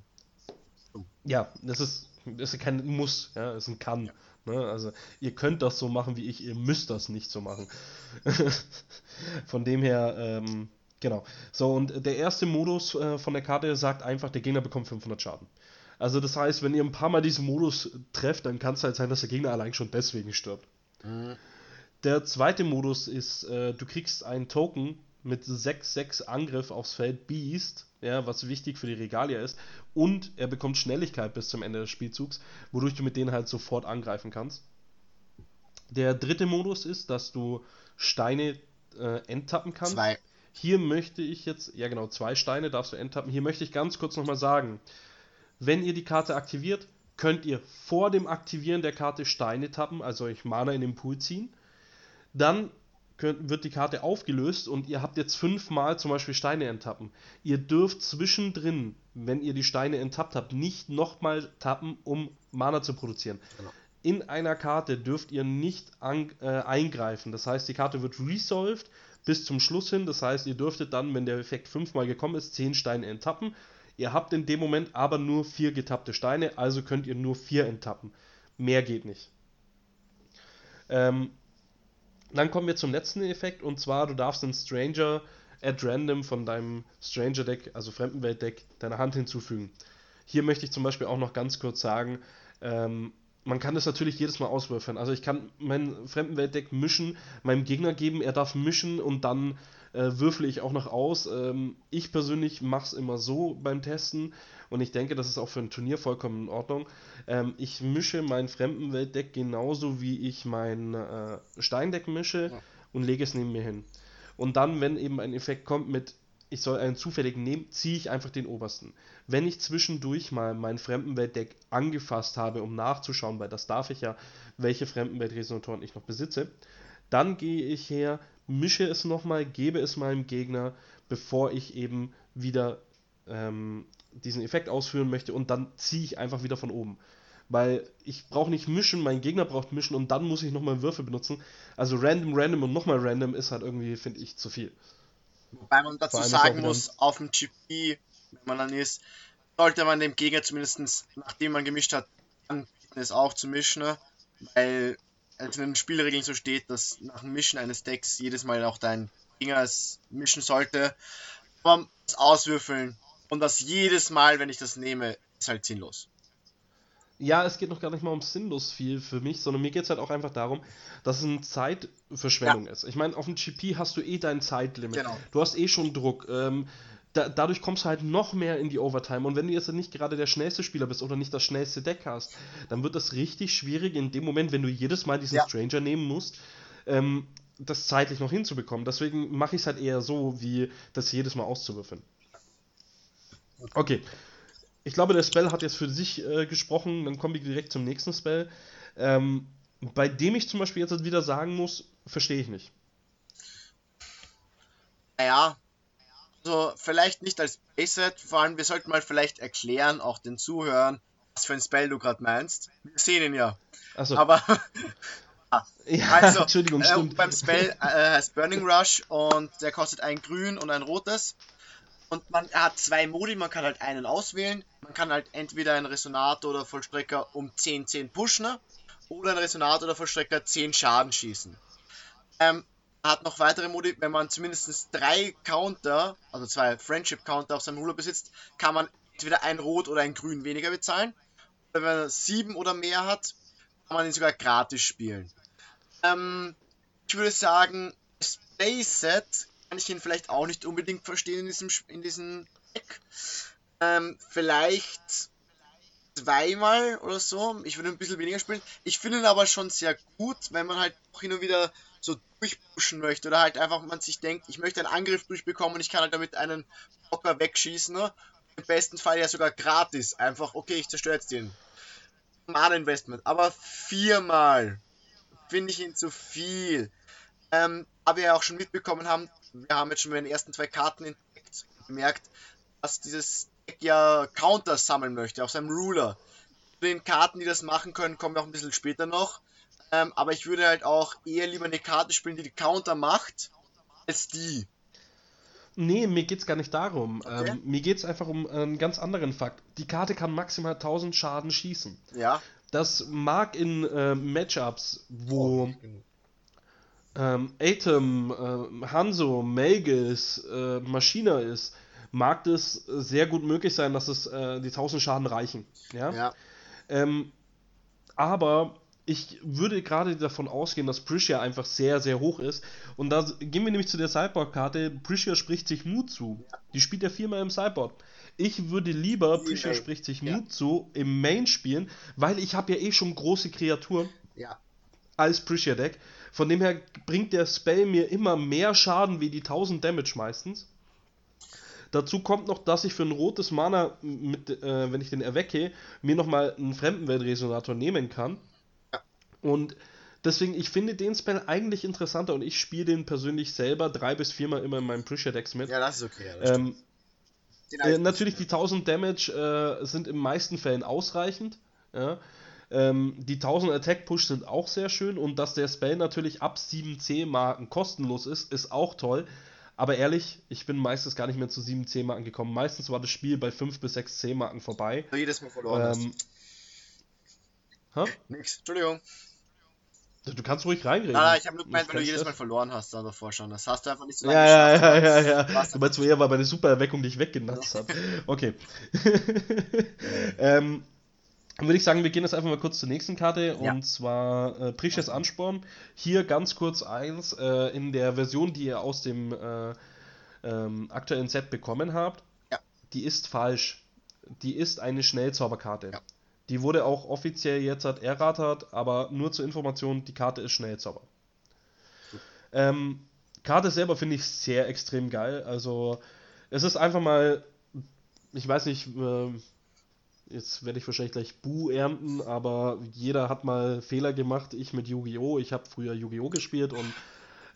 Ja, das ist das ist kein Muss, ja, das ist ein Kann. Ne? Also ihr könnt das so machen wie ich, ihr müsst das nicht so machen. (laughs) von dem her, ähm, genau. So, und der erste Modus äh, von der Karte sagt einfach, der Gegner bekommt 500 Schaden. Also das heißt, wenn ihr ein paar Mal diesen Modus trefft, dann kann es halt sein, dass der Gegner allein schon deswegen stirbt. Mhm. Der zweite Modus ist, äh, du kriegst einen Token mit 6-6 Angriff aufs Feld Beast ja, was wichtig für die Regalia ist. Und er bekommt Schnelligkeit bis zum Ende des Spielzugs, wodurch du mit denen halt sofort angreifen kannst. Der dritte Modus ist, dass du Steine äh, enttappen kannst. Zwei. Hier möchte ich jetzt, ja genau, zwei Steine darfst du enttappen. Hier möchte ich ganz kurz nochmal sagen, wenn ihr die Karte aktiviert, könnt ihr vor dem Aktivieren der Karte Steine tappen, also euch Mana in den Pool ziehen. Dann könnt, wird die Karte aufgelöst und ihr habt jetzt fünfmal zum Beispiel Steine enttappen. Ihr dürft zwischendrin, wenn ihr die Steine enttappt habt, nicht nochmal tappen, um Mana zu produzieren. Genau. In einer Karte dürft ihr nicht an, äh, eingreifen. Das heißt, die Karte wird resolved bis zum Schluss hin. Das heißt, ihr dürftet dann, wenn der Effekt fünfmal gekommen ist, zehn Steine enttappen. Ihr habt in dem Moment aber nur vier getappte Steine, also könnt ihr nur vier enttappen. Mehr geht nicht. Ähm, dann kommen wir zum letzten Effekt und zwar, du darfst einen Stranger at random von deinem Stranger Deck, also Fremdenwelt-Deck, deiner Hand hinzufügen. Hier möchte ich zum Beispiel auch noch ganz kurz sagen, ähm, man kann das natürlich jedes Mal auswürfeln. Also ich kann mein Fremdenwelt-Deck mischen, meinem Gegner geben, er darf mischen und dann äh, würfle ich auch noch aus. Ähm, ich persönlich mache es immer so beim Testen und ich denke, das ist auch für ein Turnier vollkommen in Ordnung. Ähm, ich mische mein Fremdenweltdeck genauso wie ich mein äh, Steindeck mische ja. und lege es neben mir hin. Und dann, wenn eben ein Effekt kommt mit ich soll einen zufälligen nehmen, ziehe ich einfach den obersten. Wenn ich zwischendurch mal mein Fremdenweltdeck angefasst habe, um nachzuschauen, weil das darf ich ja, welche Fremdenweltresonatoren ich noch besitze, dann gehe ich her, mische es nochmal, gebe es meinem Gegner, bevor ich eben wieder ähm, diesen Effekt ausführen möchte und dann ziehe ich einfach wieder von oben. Weil ich brauche nicht mischen, mein Gegner braucht mischen und dann muss ich nochmal Würfel benutzen. Also random, random und nochmal random ist halt irgendwie, finde ich, zu viel. Wobei man dazu sagen muss, auf dem GP, wenn man dann ist, sollte man dem Gegner zumindest, nachdem man gemischt hat, anbieten, es auch zu mischen, ne? weil es in den Spielregeln so steht, dass nach dem Mischen eines Decks jedes Mal auch dein Gegner es mischen sollte. Aber das Auswürfeln und das jedes Mal, wenn ich das nehme, ist halt sinnlos. Ja, es geht noch gar nicht mal um sinnlos viel für mich, sondern mir geht es halt auch einfach darum, dass es eine Zeitverschwendung ja. ist. Ich meine, auf dem GP hast du eh dein Zeitlimit. Genau. Du hast eh schon Druck. Ähm, da, dadurch kommst du halt noch mehr in die Overtime. Und wenn du jetzt nicht gerade der schnellste Spieler bist oder nicht das schnellste Deck hast, dann wird das richtig schwierig in dem Moment, wenn du jedes Mal diesen ja. Stranger nehmen musst, ähm, das zeitlich noch hinzubekommen. Deswegen mache ich es halt eher so, wie das jedes Mal auszuwürfeln. Okay. Ich glaube, der Spell hat jetzt für sich äh, gesprochen. Dann kommen wir direkt zum nächsten Spell. Ähm, bei dem ich zum Beispiel jetzt wieder sagen muss, verstehe ich nicht. Naja, also vielleicht nicht als Base-Set, vor allem wir sollten mal vielleicht erklären, auch den Zuhörern, was für ein Spell du gerade meinst. Wir sehen ihn ja. Also. Aber (laughs) ja, also, Entschuldigung, äh, stimmt. Beim Spell äh, heißt Burning Rush und der kostet ein grün und ein rotes. Und man hat zwei Modi, man kann halt einen auswählen. Man kann halt entweder einen Resonator oder Vollstrecker um 10, 10 pushen oder einen Resonator oder Vollstrecker 10 Schaden schießen. Ähm, hat noch weitere Modi, wenn man zumindest drei Counter, also zwei Friendship Counter auf seinem Ruler besitzt, kann man entweder ein Rot oder ein Grün weniger bezahlen. Oder wenn man sieben oder mehr hat, kann man ihn sogar gratis spielen. Ähm, ich würde sagen, Space Set kann ich ihn vielleicht auch nicht unbedingt verstehen in diesem, in diesem Deck. Ähm, vielleicht zweimal oder so. Ich würde ein bisschen weniger spielen. Ich finde ihn aber schon sehr gut, wenn man halt auch hin und wieder so durchpushen möchte oder halt einfach man sich denkt, ich möchte einen Angriff durchbekommen und ich kann halt damit einen Blocker wegschießen. Ne? Im besten Fall ja sogar gratis. Einfach, okay, ich zerstöre jetzt den. Mana-Investment. Aber viermal finde ich ihn zu viel. Ähm, aber ja auch schon mitbekommen haben, wir haben jetzt schon bei den ersten zwei Karten entdeckt, bemerkt, dass dieses Deck ja Counters sammeln möchte auf seinem Ruler. Zu den Karten, die das machen können, kommen wir auch ein bisschen später noch. Ähm, aber ich würde halt auch eher lieber eine Karte spielen, die die Counter macht, als die. Nee, mir geht's gar nicht darum. Okay. Ähm, mir geht's einfach um einen ganz anderen Fakt. Die Karte kann maximal 1000 Schaden schießen. Ja. Das mag in äh, Matchups, wo oh, ähm, Atem, äh, Hanzo, Magus, äh, Maschina ist, mag es sehr gut möglich sein, dass es äh, die 1000 Schaden reichen. Ja. ja. Ähm, aber ich würde gerade davon ausgehen, dass Prisha einfach sehr, sehr hoch ist. Und da gehen wir nämlich zu der Sideboard-Karte. Prisha spricht sich Mut zu. Die spielt ja viermal im Sideboard. Ich würde lieber Prisha spricht sich ja. Mut zu im Main spielen, weil ich habe ja eh schon große Kreaturen ja. als Prisha-Deck. Von dem her bringt der Spell mir immer mehr Schaden wie die 1000 Damage meistens. Dazu kommt noch, dass ich für ein rotes Mana, mit, äh, wenn ich den erwecke, mir nochmal einen Fremdenweltresonator nehmen kann. Und deswegen, ich finde den Spell eigentlich interessanter und ich spiele den persönlich selber drei bis viermal immer in meinem Pressure Decks mit. Ja, das ist okay. Ja, das ähm, äh, natürlich, die 1000 Damage äh, sind in meisten Fällen ausreichend. Ja. Ähm, die 1000 Attack Push sind auch sehr schön und dass der Spell natürlich ab 7C Marken kostenlos ist, ist auch toll. Aber ehrlich, ich bin meistens gar nicht mehr zu 7C Marken gekommen. Meistens war das Spiel bei 5 bis 6 C Marken vorbei. Jedes Mal verloren ähm, hast. Nix, Entschuldigung. Du kannst ruhig reinreden. Nein, ich habe nur gemeint, wenn du jedes Mal verloren hast, da davor schon. Das hast du einfach nicht so lange Ja, ja, ja, ja, ja. Du meinst, eher, weil meine Supererweckung dich weggenatzt hat. Okay. (laughs) (laughs) ähm, würde ich sagen, wir gehen jetzt einfach mal kurz zur nächsten Karte ja. und zwar äh, Prisches Ansporn. Hier ganz kurz eins, äh, in der Version, die ihr aus dem äh, ähm, aktuellen Set bekommen habt, ja. die ist falsch. Die ist eine Schnellzauberkarte. Ja. Die wurde auch offiziell jetzt hat erratet, aber nur zur Information, die Karte ist Schnellzauber. Ähm, Karte selber finde ich sehr extrem geil. Also es ist einfach mal, ich weiß nicht, äh, jetzt werde ich wahrscheinlich gleich Bu ernten, aber jeder hat mal Fehler gemacht. Ich mit Yu-Gi-Oh! Ich habe früher Yu-Gi-Oh! gespielt und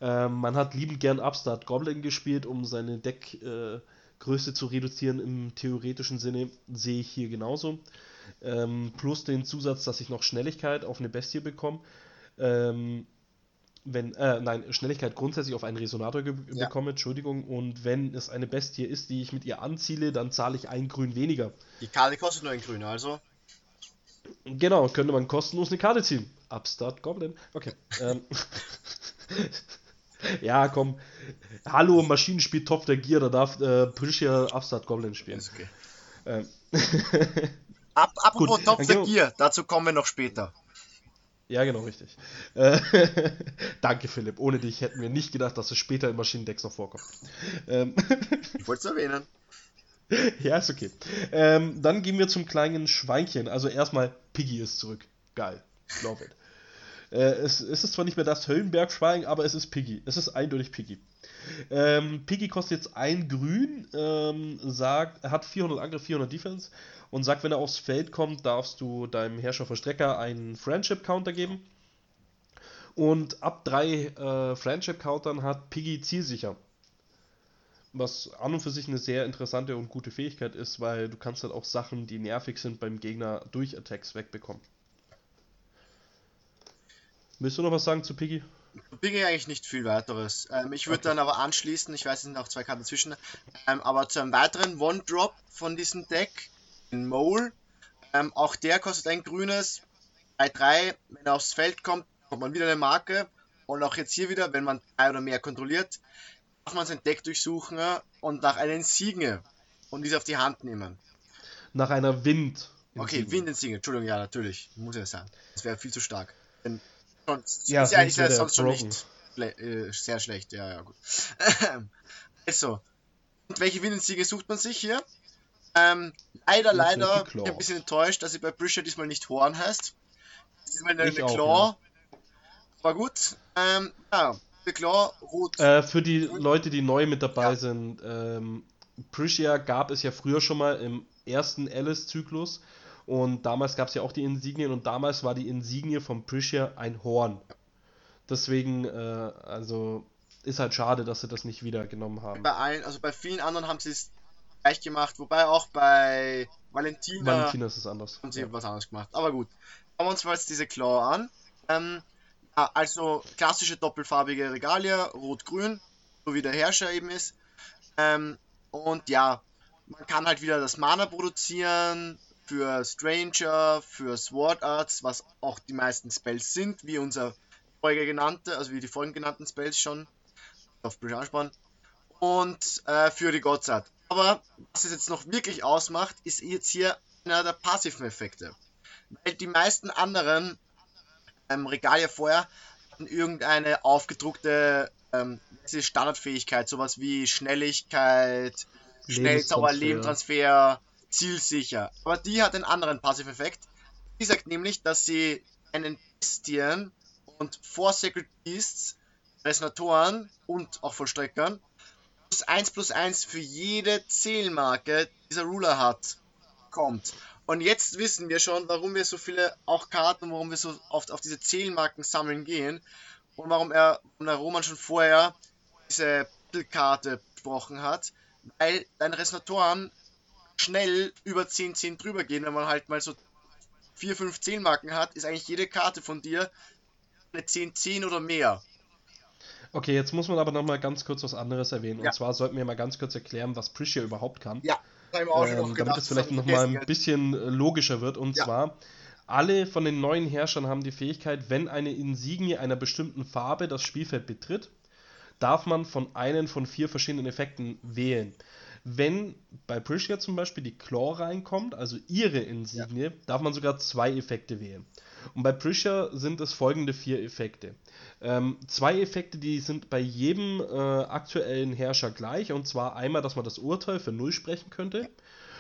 äh, man hat liebend gern Upstart Goblin gespielt, um seine Deckgröße äh, zu reduzieren im theoretischen Sinne. Sehe ich hier genauso. Ähm, plus den Zusatz, dass ich noch Schnelligkeit auf eine Bestie bekomme. Ähm, wenn, äh, nein, Schnelligkeit grundsätzlich auf einen Resonator ja. bekomme, Entschuldigung, und wenn es eine Bestie ist, die ich mit ihr anziele, dann zahle ich ein Grün weniger. Die Karte kostet nur ein Grün, also. Genau, könnte man kostenlos eine Karte ziehen. Upstart Goblin. Okay. (laughs) ähm. (laughs) ja, komm. Hallo, Maschinenspiel Top der Gear, da darf äh, Prisha Upstart Goblin spielen. Ist okay. Ähm. (laughs) Ab, apropos Gut, Top Gear, dazu kommen wir noch später. Ja, genau, richtig. Äh, (laughs) danke, Philipp. Ohne dich hätten wir nicht gedacht, dass es später in Maschinendecks noch vorkommt. Ähm, ich wollte es erwähnen. (laughs) Ja, ist okay. Ähm, dann gehen wir zum kleinen Schweinchen. Also erstmal, Piggy ist zurück. Geil. Love it. Äh, es, es, ist zwar nicht mehr das Höllenbergschwein, aber es ist Piggy. Es ist eindeutig Piggy. Ähm, Piggy kostet jetzt ein Grün, ähm, sagt, hat 400 Angriff, 400 Defense und sagt, wenn er aufs Feld kommt, darfst du deinem Herrscher Verstrecker einen Friendship-Counter geben. Und ab drei äh, Friendship-Countern hat Piggy zielsicher. Was an und für sich eine sehr interessante und gute Fähigkeit ist, weil du kannst halt auch Sachen, die nervig sind beim Gegner, durch Attacks wegbekommen. Willst du noch was sagen zu Piggy? Piggy eigentlich nicht viel weiteres. Ähm, ich würde okay. dann aber anschließen, ich weiß, es sind auch zwei Karten zwischen, ähm, aber zu einem weiteren One-Drop von diesem Deck, den Mole. Ähm, auch der kostet ein grünes. Bei 3, wenn er aufs Feld kommt, kommt man wieder eine Marke. Und auch jetzt hier wieder, wenn man drei oder mehr kontrolliert, darf man sein Deck durchsuchen und nach einem Signe und diese auf die Hand nehmen. Nach einer Wind. Okay, Wind in Signe, Entschuldigung, ja, natürlich. Muss ja sein. Das wäre viel zu stark. Denn Sonst ja, ist ja eigentlich sonst schon nicht äh, sehr schlecht. Ja, ja, gut. also, und welche Winnensiege sucht man sich hier? Ähm, leider, leider, ich bin ein bisschen enttäuscht, dass sie bei Brisha diesmal nicht Horn heißt. Diesmal eine, eine Claw. ja. Aber gut, ähm, ja, eine Claw, rot. Äh, für die Leute, die neu mit dabei ja. sind, ähm, Prisha gab es ja früher schon mal im ersten Alice-Zyklus. Und damals gab es ja auch die Insignien und damals war die Insignie vom Prisha ein Horn. Deswegen, äh, also ist halt schade, dass sie das nicht wieder genommen haben. Bei allen, also bei vielen anderen haben sie es gleich gemacht, wobei auch bei Valentina. Valentina ist es anders. Haben sie ja. was anderes gemacht. Aber gut. Schauen wir uns mal jetzt diese Claw an. Ähm, ja, also klassische doppelfarbige Regalia, rot-grün, so wie der Herrscher eben ist. Ähm, und ja, man kann halt wieder das Mana produzieren, für Stranger, für Sword Arts, was auch die meisten Spells sind, wie unser vorher genannte, also wie die vorhin genannten Spells schon auf anspannen. Und äh, für die Godsart. Aber was es jetzt noch wirklich ausmacht, ist jetzt hier einer der passiven Effekte. Weil die meisten anderen ähm, Regalia vorher hatten irgendeine aufgedruckte ähm, Standardfähigkeit, sowas wie Schnelligkeit, Schnellzauber, Lebentransfer, zielsicher. Aber die hat einen anderen Passiveffekt. Die sagt nämlich, dass sie einen Bestien und Four Sacred Beasts, Resonatoren und auch Vollstreckern plus 1 plus 1 für jede Zählmarke dieser Ruler hat, kommt. Und jetzt wissen wir schon, warum wir so viele auch Karten, warum wir so oft auf diese Zählmarken sammeln gehen und warum er, und der Roman schon vorher diese Karte besprochen hat, weil deine Resonatoren schnell über 10, 10 drüber gehen, wenn man halt mal so 4, 5, 10 Marken hat, ist eigentlich jede Karte von dir eine 10, 10 oder mehr. Okay, jetzt muss man aber noch mal ganz kurz was anderes erwähnen. Ja. Und zwar sollten wir mal ganz kurz erklären, was Prisha überhaupt kann. Ja, ähm, gedacht, damit es vielleicht noch mal ein bisschen äh, logischer wird. Und ja. zwar, alle von den neuen Herrschern haben die Fähigkeit, wenn eine Insignie einer bestimmten Farbe das Spielfeld betritt, darf man von einem von vier verschiedenen Effekten wählen. Wenn bei Priscia zum Beispiel die Claw reinkommt, also ihre Insignie, ja. darf man sogar zwei Effekte wählen. Und bei Priscia sind es folgende vier Effekte. Ähm, zwei Effekte, die sind bei jedem äh, aktuellen Herrscher gleich. Und zwar einmal, dass man das Urteil für Null sprechen könnte.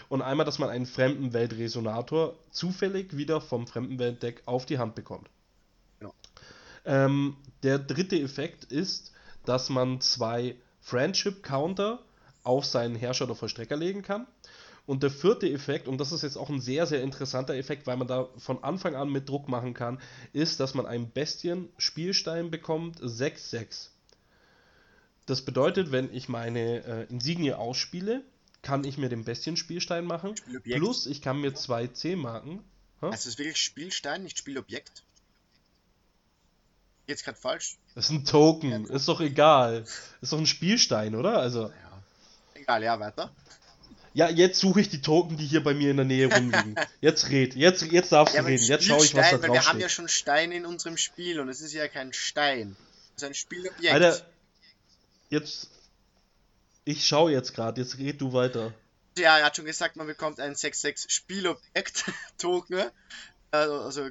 Und einmal, dass man einen Fremdenweltresonator zufällig wieder vom Fremdenweltdeck auf die Hand bekommt. Ja. Ähm, der dritte Effekt ist, dass man zwei Friendship Counter auf seinen Herrscher oder Vollstrecker legen kann. Und der vierte Effekt, und das ist jetzt auch ein sehr, sehr interessanter Effekt, weil man da von Anfang an mit Druck machen kann, ist, dass man einen Bestien-Spielstein bekommt, 6-6. Das bedeutet, wenn ich meine äh, Insignie ausspiele, kann ich mir den Bestien-Spielstein machen. Plus, ich kann mir zwei C-Marken. Also, es ist wirklich Spielstein, nicht Spielobjekt? Jetzt gerade falsch. Das ist ein Token, ist doch egal. Ist doch ein Spielstein, oder? Also. Egal, ja, weiter. Ja, jetzt suche ich die Token, die hier bei mir in der Nähe rumliegen. (laughs) Jetzt red, jetzt, jetzt darfst ja, du reden. Jetzt schaue ich, was da drauf Wir haben ja schon Steine in unserem Spiel und es ist ja kein Stein. Es ist ein Spielobjekt. Alter, jetzt. Ich schaue jetzt gerade, jetzt red du weiter. Ja, er hat schon gesagt, man bekommt ein 6-6 Spielobjekt-Token. Also,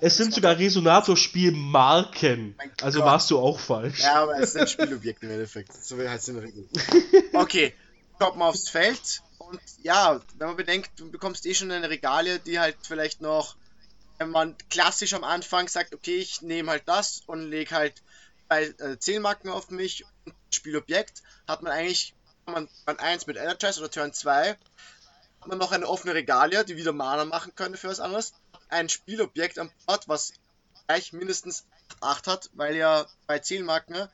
es sind sogar Resonator-Spielmarken. Also warst du auch falsch. Ja, aber es sind Spielobjekte im Endeffekt. So wie heißt es in der Regel. (laughs) Okay, kommt mal aufs Feld. Und ja, wenn man bedenkt, du bekommst eh schon eine Regalie, die halt vielleicht noch, wenn man klassisch am Anfang sagt, okay, ich nehme halt das und lege halt bei äh, 10 Marken auf mich und Spielobjekt, hat man eigentlich man Turn 1 mit Energize oder Turn 2 hat man noch eine offene Regalie, die wieder Mana machen könnte für was anderes. Ein Spielobjekt am Board, was gleich mindestens 8 hat, weil ja bei 10 Marken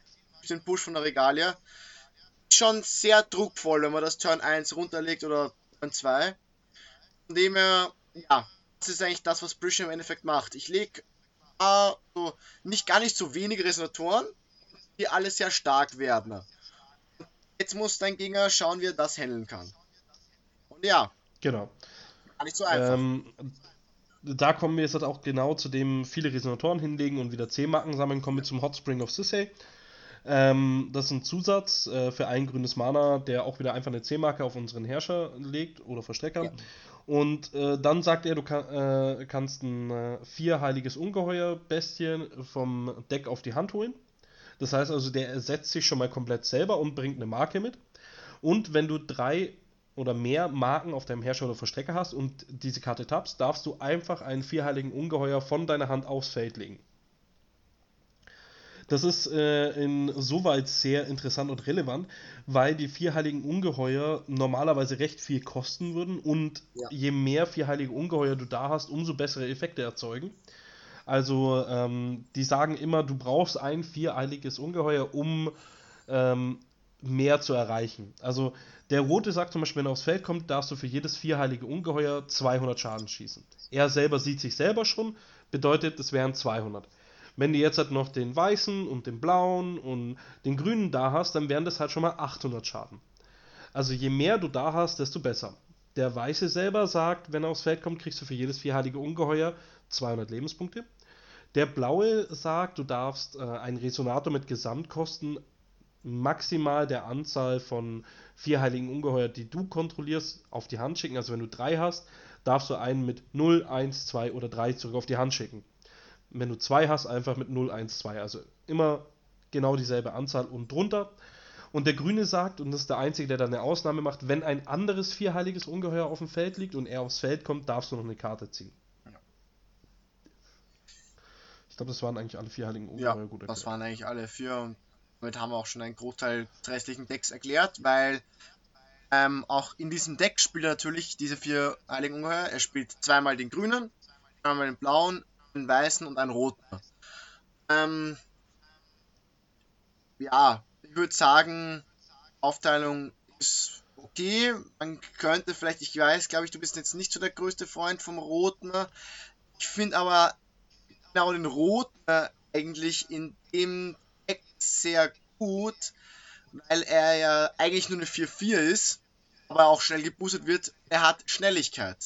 den Push von der Regalie schon sehr druckvoll, wenn man das Turn 1 runterlegt oder Turn 2. Von dem her, ja, das ist eigentlich das, was Brish im Endeffekt macht. Ich lege äh, so nicht gar nicht so wenige Resonatoren, die alle sehr stark werden. Jetzt muss dein Gegner schauen, wie er das handeln kann. Und ja. Genau. Gar nicht so einfach. Ähm, da kommen wir jetzt halt auch genau zu dem viele Resonatoren hinlegen und wieder C-Marken sammeln, kommen wir zum Hot Spring of Sisay. Ähm, das ist ein Zusatz äh, für ein grünes Mana, der auch wieder einfach eine C-Marke auf unseren Herrscher legt oder Verstecker. Ja. Und äh, dann sagt er, du kann, äh, kannst ein äh, vier heiliges Ungeheuer Bestien vom Deck auf die Hand holen. Das heißt also, der ersetzt sich schon mal komplett selber und bringt eine Marke mit. Und wenn du drei oder mehr Marken auf deinem Herrscher oder Verstrecker hast und diese Karte tappst, darfst du einfach einen vierheiligen Ungeheuer von deiner Hand aufs Feld legen. Das ist äh, insoweit sehr interessant und relevant, weil die vierheiligen Ungeheuer normalerweise recht viel kosten würden und ja. je mehr vierheilige Ungeheuer du da hast, umso bessere Effekte erzeugen. Also ähm, die sagen immer, du brauchst ein viereiliges Ungeheuer, um ähm, mehr zu erreichen. Also der Rote sagt zum Beispiel, wenn er aufs Feld kommt, darfst du für jedes vierheilige Ungeheuer 200 Schaden schießen. Er selber sieht sich selber schon, bedeutet, es wären 200. Wenn du jetzt halt noch den weißen und den blauen und den grünen da hast, dann wären das halt schon mal 800 Schaden. Also je mehr du da hast, desto besser. Der Weiße selber sagt, wenn er aufs Feld kommt, kriegst du für jedes vierheilige Ungeheuer 200 Lebenspunkte. Der blaue sagt, du darfst äh, einen Resonator mit Gesamtkosten maximal der Anzahl von vier heiligen Ungeheuer, die du kontrollierst, auf die Hand schicken. Also wenn du drei hast, darfst du einen mit 0, 1, 2 oder 3 zurück auf die Hand schicken. Wenn du zwei hast, einfach mit 0, 1, 2. Also immer genau dieselbe Anzahl und drunter. Und der Grüne sagt, und das ist der Einzige, der da eine Ausnahme macht, wenn ein anderes vierheiliges Ungeheuer auf dem Feld liegt und er aufs Feld kommt, darfst du noch eine Karte ziehen glaube, das waren eigentlich alle vier Heiligen Ungeheuer ja. Das waren eigentlich alle vier und damit haben wir auch schon einen Großteil des restlichen Decks erklärt, weil ähm, auch in diesem Deck spielt er natürlich diese vier Heiligen Ungeheuer. Er spielt zweimal den grünen, einmal den blauen, den weißen und einen roten. Ähm, ja, ich würde sagen, Aufteilung ist okay. Man könnte vielleicht, ich weiß, glaube ich, du bist jetzt nicht so der größte Freund vom Roten. Ich finde aber, genau den Rot äh, eigentlich in dem sehr gut, weil er ja eigentlich nur eine 4-4 ist, aber auch schnell geboostet wird. Er hat Schnelligkeit.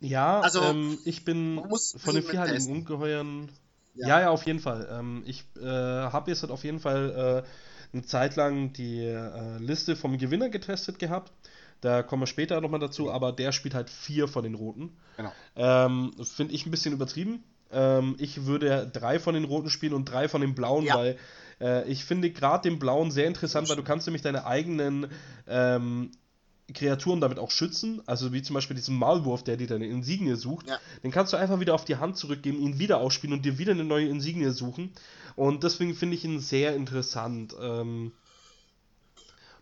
Ja, also ähm, ich bin von den vierheiligen Ungeheuern. Ja. ja. ja, auf jeden Fall. Ähm, ich äh, habe jetzt halt auf jeden Fall äh, eine Zeit lang die äh, Liste vom Gewinner getestet gehabt. Da kommen wir später nochmal dazu, aber der spielt halt vier von den Roten. Genau. Ähm, Finde ich ein bisschen übertrieben. Ähm, ich würde drei von den roten spielen und drei von den blauen, ja. weil äh, ich finde gerade den blauen sehr interessant, weil du kannst nämlich deine eigenen ähm, Kreaturen damit auch schützen. Also wie zum Beispiel diesen Maulwurf, der dir deine Insignie sucht. Ja. Den kannst du einfach wieder auf die Hand zurückgeben, ihn wieder ausspielen und dir wieder eine neue Insignie suchen. Und deswegen finde ich ihn sehr interessant. Ähm,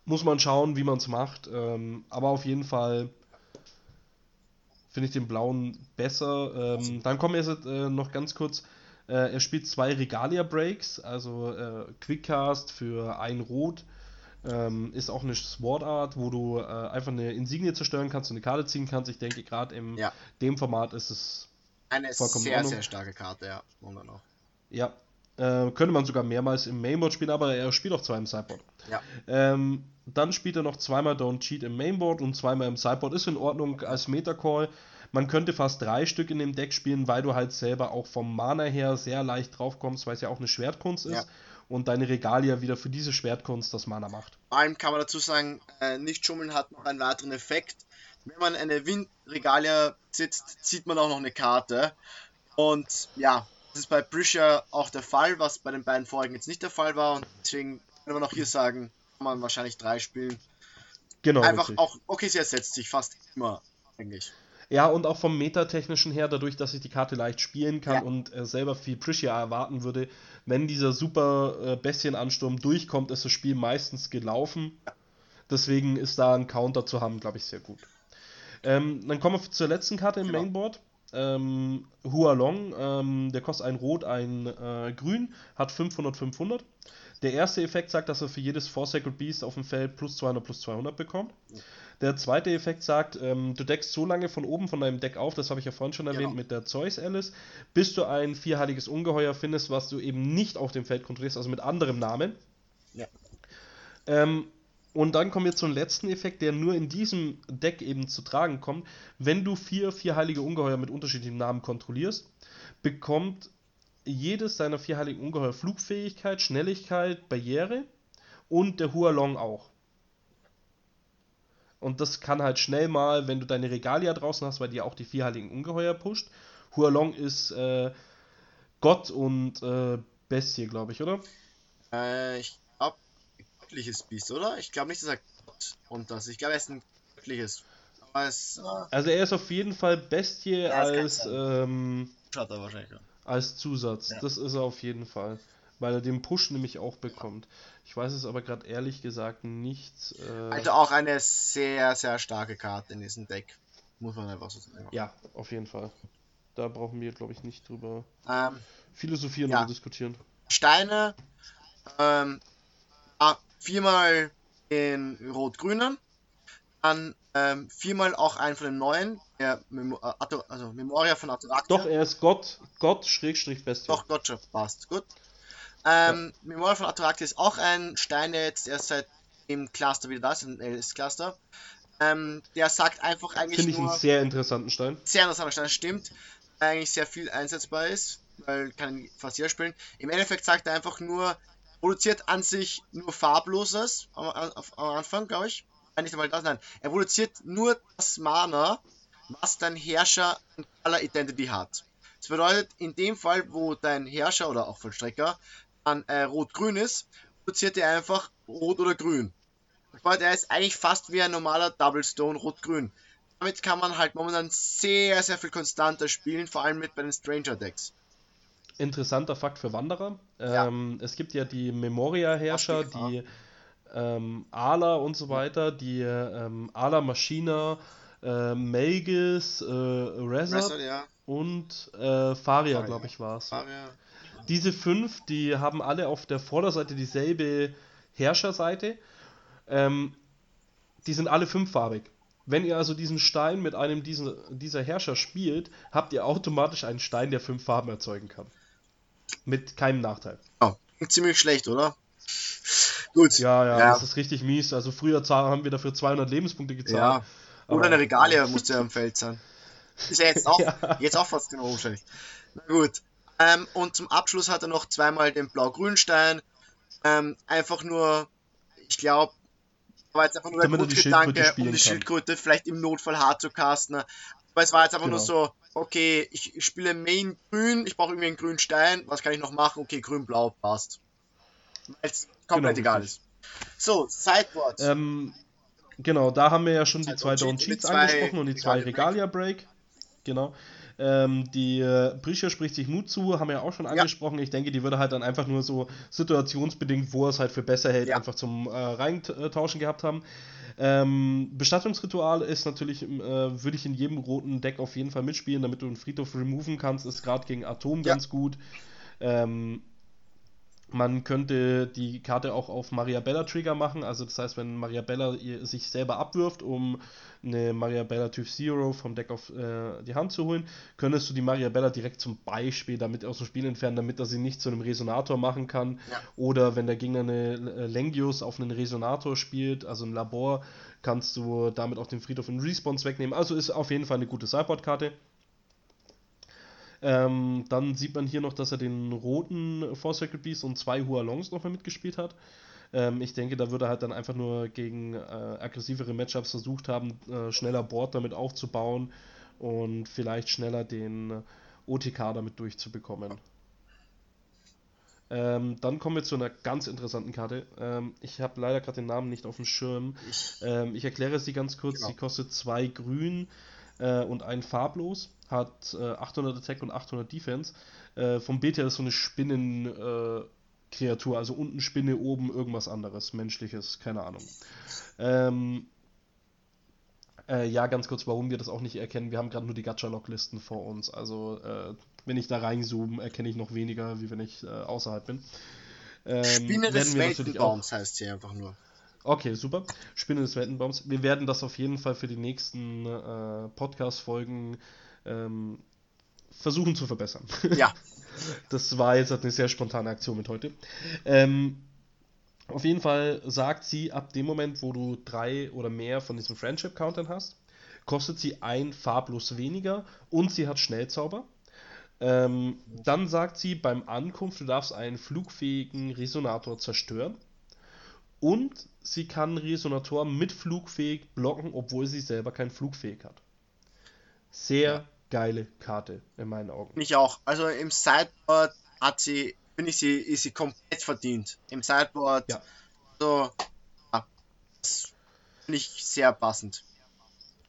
muss man schauen, wie man es macht. Ähm, aber auf jeden Fall finde ich den blauen besser. Ähm, dann kommen wir jetzt äh, noch ganz kurz. Äh, er spielt zwei Regalia Breaks, also äh, Quickcast für ein Rot. Ähm, ist auch eine Sword Art, wo du äh, einfach eine Insignie zerstören kannst und eine Karte ziehen kannst. Ich denke, gerade in ja. dem Format ist es eine sehr, sehr starke Karte, ja. Moment noch. Ja, äh, könnte man sogar mehrmals im Mainboard spielen, aber er spielt auch zwei im Sideboard. Ja. Ähm, dann spielt er noch zweimal Don't Cheat im Mainboard und zweimal im Sideboard. Ist in Ordnung als Metacall. Man könnte fast drei Stück in dem Deck spielen, weil du halt selber auch vom Mana her sehr leicht drauf kommst, weil es ja auch eine Schwertkunst ist. Ja. und deine Regalia wieder für diese Schwertkunst das Mana macht. Vor allem kann man dazu sagen, äh, nicht schummeln hat noch einen weiteren Effekt. Wenn man eine Windregalia sitzt, zieht man auch noch eine Karte. Und ja, das ist bei Brisha auch der Fall, was bei den beiden vorigen jetzt nicht der Fall war. Und deswegen können wir noch hier sagen, kann man wahrscheinlich drei spielen. Genau. Einfach richtig. auch, okay, sie ersetzt sich fast immer eigentlich. Ja, und auch vom metatechnischen her, dadurch, dass ich die Karte leicht spielen kann ja. und äh, selber viel Prisha erwarten würde, wenn dieser super äh, Bestienansturm durchkommt, ist das Spiel meistens gelaufen. Deswegen ist da ein Counter zu haben, glaube ich, sehr gut. Ähm, dann kommen wir zur letzten Karte im genau. Mainboard. Ähm, Hualong, ähm, der kostet ein Rot, ein äh, Grün, hat 500, 500. Der erste Effekt sagt, dass er für jedes Four Sacred Beast auf dem Feld plus 200 plus 200 bekommt. Der zweite Effekt sagt, ähm, du deckst so lange von oben von deinem Deck auf, das habe ich ja vorhin schon erwähnt genau. mit der Zeus Alice, bis du ein vierheiliges Ungeheuer findest, was du eben nicht auf dem Feld kontrollierst, also mit anderem Namen. Ja. Ähm, und dann kommen wir zum letzten Effekt, der nur in diesem Deck eben zu tragen kommt. Wenn du vier vierheilige Ungeheuer mit unterschiedlichen Namen kontrollierst, bekommt jedes deiner vierheiligen Ungeheuer Flugfähigkeit, Schnelligkeit, Barriere und der Hualong auch. Und das kann halt schnell mal, wenn du deine Regalia draußen hast, weil die auch die vierheiligen Ungeheuer pusht. Hualong ist äh, Gott und äh, Bestie, glaube ich, oder? Äh, ich göttliches Biest, oder? Ich glaube nicht, dass er Gott und das. Ich glaube, er ist ein göttliches. Es, also er ist auf jeden Fall Bestie ja, als ähm, als Zusatz. Ja. Das ist er auf jeden Fall weil er den Push nämlich auch bekommt. Ich weiß es aber gerade ehrlich gesagt nicht. Äh... Also auch eine sehr, sehr starke Karte in diesem Deck. Muss man einfach so sagen. Ja, auf jeden Fall. Da brauchen wir, glaube ich, nicht drüber ähm, philosophieren ja. oder diskutieren. Steine, ähm, viermal den rot-grünen, dann ähm, viermal auch einen von den neuen, der Memo äh, also Memoria von Ataraxia. Doch, er ist Gott, Gott, Schrägstrich, Bestie. Doch, Gott, passt, gut. Ähm, ja. Memorial von Ataraxia ist auch ein Stein, der jetzt erst seit dem Cluster wieder da ist, ein LS-Cluster. Ähm, der sagt einfach eigentlich Finde ich einen sehr interessanten Stein. Sehr interessanter Stein, stimmt. Eigentlich sehr viel einsetzbar ist, weil kann fast jeder spielen. Im Endeffekt sagt er einfach nur, produziert an sich nur farbloses am, am Anfang, glaube ich. Nein, nicht einmal das, nein. Er produziert nur das Mana, was dein Herrscher an Color Identity hat. Das bedeutet, in dem Fall, wo dein Herrscher oder auch Vollstrecker an äh, Rot-Grün ist, produziert er einfach Rot oder Grün. Der ist eigentlich fast wie ein normaler Double Stone Rot-Grün. Damit kann man halt momentan sehr, sehr viel konstanter spielen, vor allem mit bei den Stranger Decks. Interessanter Fakt für Wanderer. Ja. Ähm, es gibt ja die Memoria-Herrscher, die ähm, Ala und so weiter, die ähm, Ala Maschina, äh, Melgis, äh, Rezard ja. und äh, Faria, glaube ich, war es. Diese fünf, die haben alle auf der Vorderseite dieselbe Herrscherseite. Ähm, die sind alle fünffarbig. Wenn ihr also diesen Stein mit einem diesen, dieser Herrscher spielt, habt ihr automatisch einen Stein, der fünf Farben erzeugen kann. Mit keinem Nachteil. Oh, ziemlich schlecht, oder? Gut. Ja, ja, ja, das ist richtig mies. Also früher haben wir dafür 200 Lebenspunkte gezahlt. Ja. Oder eine Regalia (laughs) musste ja am Feld sein. Ist ja jetzt auch, (laughs) ja. jetzt auch fast genau wahrscheinlich. Na gut. Ähm, und zum Abschluss hat er noch zweimal den Blau-Grün-Stein. Ähm, einfach nur, ich glaube, war jetzt einfach nur der Grundgedanke, um die Schildkröte vielleicht im Notfall hart zu casten. Aber es war jetzt einfach genau. nur so, okay, ich spiele Main grün, ich brauche irgendwie einen grünen Stein, was kann ich noch machen? Okay, grün-blau, passt. Weil es komplett genau, egal ist. So, Sideboard. Ähm, genau, da haben wir ja schon die zwei Down Cheats angesprochen und die zwei Regalia Break. Genau. Ähm, die äh, Brischer spricht sich Mut zu, haben wir ja auch schon angesprochen. Ja. Ich denke, die würde halt dann einfach nur so situationsbedingt, wo er es halt für besser hält, ja. einfach zum äh, Reintauschen gehabt haben. Ähm, Bestattungsritual ist natürlich, äh, würde ich in jedem roten Deck auf jeden Fall mitspielen, damit du einen Friedhof removen kannst, ist gerade gegen Atom ja. ganz gut. Ähm, man könnte die Karte auch auf Maria Bella Trigger machen, also das heißt, wenn Maria Bella sich selber abwirft, um eine Maria Bella Typ Zero vom Deck auf äh, die Hand zu holen, könntest du die Maria Bella direkt zum Beispiel damit aus dem Spiel entfernen, damit er sie nicht zu einem Resonator machen kann. Ja. Oder wenn der Gegner eine äh, Lengius auf einen Resonator spielt, also ein Labor, kannst du damit auch den Friedhof in Response wegnehmen. Also ist auf jeden Fall eine gute Sideboard-Karte. Ähm, dann sieht man hier noch, dass er den roten Four Circle Beast und zwei Hualongs nochmal mitgespielt hat. Ähm, ich denke, da würde er halt dann einfach nur gegen äh, aggressivere Matchups versucht haben, äh, schneller Board damit aufzubauen und vielleicht schneller den OTK damit durchzubekommen. Ähm, dann kommen wir zu einer ganz interessanten Karte. Ähm, ich habe leider gerade den Namen nicht auf dem Schirm. Ähm, ich erkläre sie ganz kurz. Genau. Sie kostet zwei grün äh, und ein farblos. Hat äh, 800 Attack und 800 Defense. Äh, vom Bild her ist so eine Spinnenkreatur. also unten Spinne, oben irgendwas anderes. Menschliches, keine Ahnung. Ähm, äh, ja, ganz kurz, warum wir das auch nicht erkennen. Wir haben gerade nur die Gacha-Log-Listen vor uns. Also, äh, wenn ich da reinzoome, erkenne ich noch weniger, wie wenn ich äh, außerhalb bin. Ähm, Spinne des Weltenbaums heißt sie einfach nur. Okay, super. Spinne des Weltenbaums. Wir werden das auf jeden Fall für die nächsten äh, Podcast-Folgen ähm, versuchen zu verbessern. (laughs) Ja. das war jetzt eine sehr spontane Aktion mit heute. Ähm, auf jeden Fall sagt sie, ab dem Moment, wo du drei oder mehr von diesen Friendship-Countern hast, kostet sie ein farblos weniger und sie hat Schnellzauber. Ähm, dann sagt sie beim Ankunft, du darfst einen flugfähigen Resonator zerstören. Und sie kann Resonator mit flugfähig blocken, obwohl sie selber kein flugfähig hat. Sehr ja. Geile Karte in meinen Augen. Ich auch. Also im Sideboard hat sie finde ich, sie, ist sie komplett verdient. Im Sideboard. Ja. So, ja, ich sehr passend.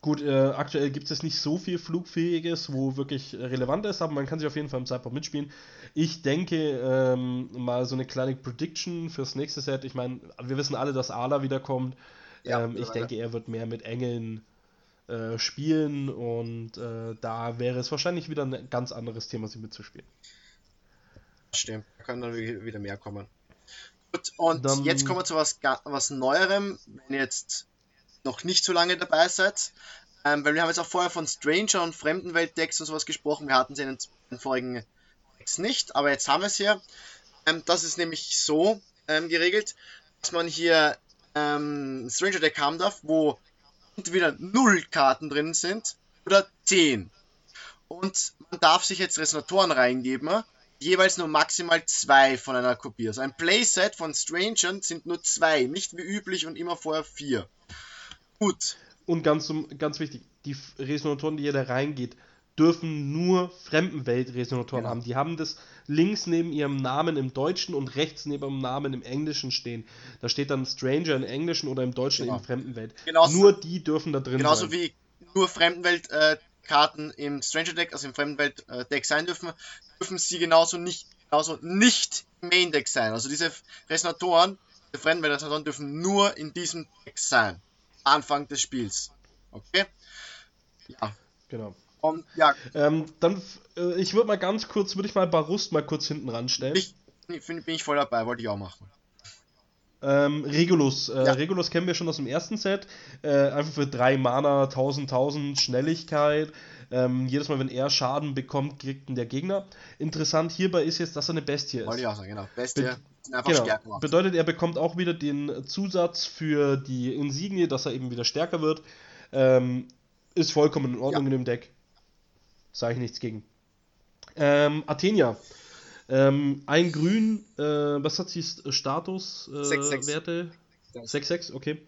Gut, äh, aktuell gibt es nicht so viel Flugfähiges, wo wirklich relevant ist, aber man kann sich auf jeden Fall im Sideboard mitspielen. Ich denke, ähm, mal so eine kleine Prediction fürs nächste Set. Ich meine, wir wissen alle, dass Ala wiederkommt. Ja, ähm, ich denke, er wird mehr mit Engeln äh, spielen und äh, da wäre es wahrscheinlich wieder ein ganz anderes Thema, sie mitzuspielen stimmt. Da können dann wieder mehr kommen. Gut, und dann... jetzt kommen wir zu was, was Neuerem, wenn ihr jetzt noch nicht so lange dabei seid. Ähm, weil wir haben jetzt auch vorher von Stranger und Fremdenwelt-Decks und sowas gesprochen. Wir hatten sie in den vorigen Decks nicht, aber jetzt haben wir es hier. Ähm, das ist nämlich so ähm, geregelt, dass man hier ähm, Stranger Deck haben darf, wo entweder 0 Karten drin sind oder 10. Und man darf sich jetzt Resonatoren reingeben jeweils nur maximal zwei von einer Kopie. Also ein Playset von Strangern sind nur zwei, nicht wie üblich und immer vorher vier. Gut. Und ganz, ganz wichtig, die Resonatoren, die hier da reingeht, dürfen nur Fremdenwelt-Resonatoren genau. haben. Die haben das links neben ihrem Namen im Deutschen und rechts neben ihrem Namen im Englischen stehen. Da steht dann Stranger im Englischen oder im Deutschen genau. in Fremdenwelt. Genauso, nur die dürfen da drin genauso sein. Genauso wie nur Fremdenwelt äh, im Stranger Deck, also im Fremdenwelt äh, Deck sein dürfen, dürfen sie genauso nicht, genauso nicht im Main Deck sein. Also diese Resonatoren, die Fremdenwelt-Resonatoren dürfen nur in diesem Deck sein. Anfang des Spiels. Okay? Ja. Genau. Und, ja. Ähm, dann, äh, ich würde mal ganz kurz, würde ich mal Barust mal kurz hinten ranstellen. Ich, bin, bin ich voll dabei, wollte ich auch machen. Ähm, Regulus. Äh, ja. Regulus kennen wir schon aus dem ersten Set. Äh, einfach für drei Mana, 1000, 1000 Schnelligkeit. Ähm, jedes Mal, wenn er Schaden bekommt, kriegt ihn der Gegner. Interessant hierbei ist jetzt, dass er eine Bestie ist. Wollte ich auch sagen, genau. Bestie. Be genau. Bedeutet, er bekommt auch wieder den Zusatz für die Insignie, dass er eben wieder stärker wird. Ähm, ist vollkommen in Ordnung ja. in dem Deck. Sage ich nichts gegen. Ähm, Athenia. Ähm, ein Grün, äh, was hat sie Statuswerte? Äh, 6-6, okay.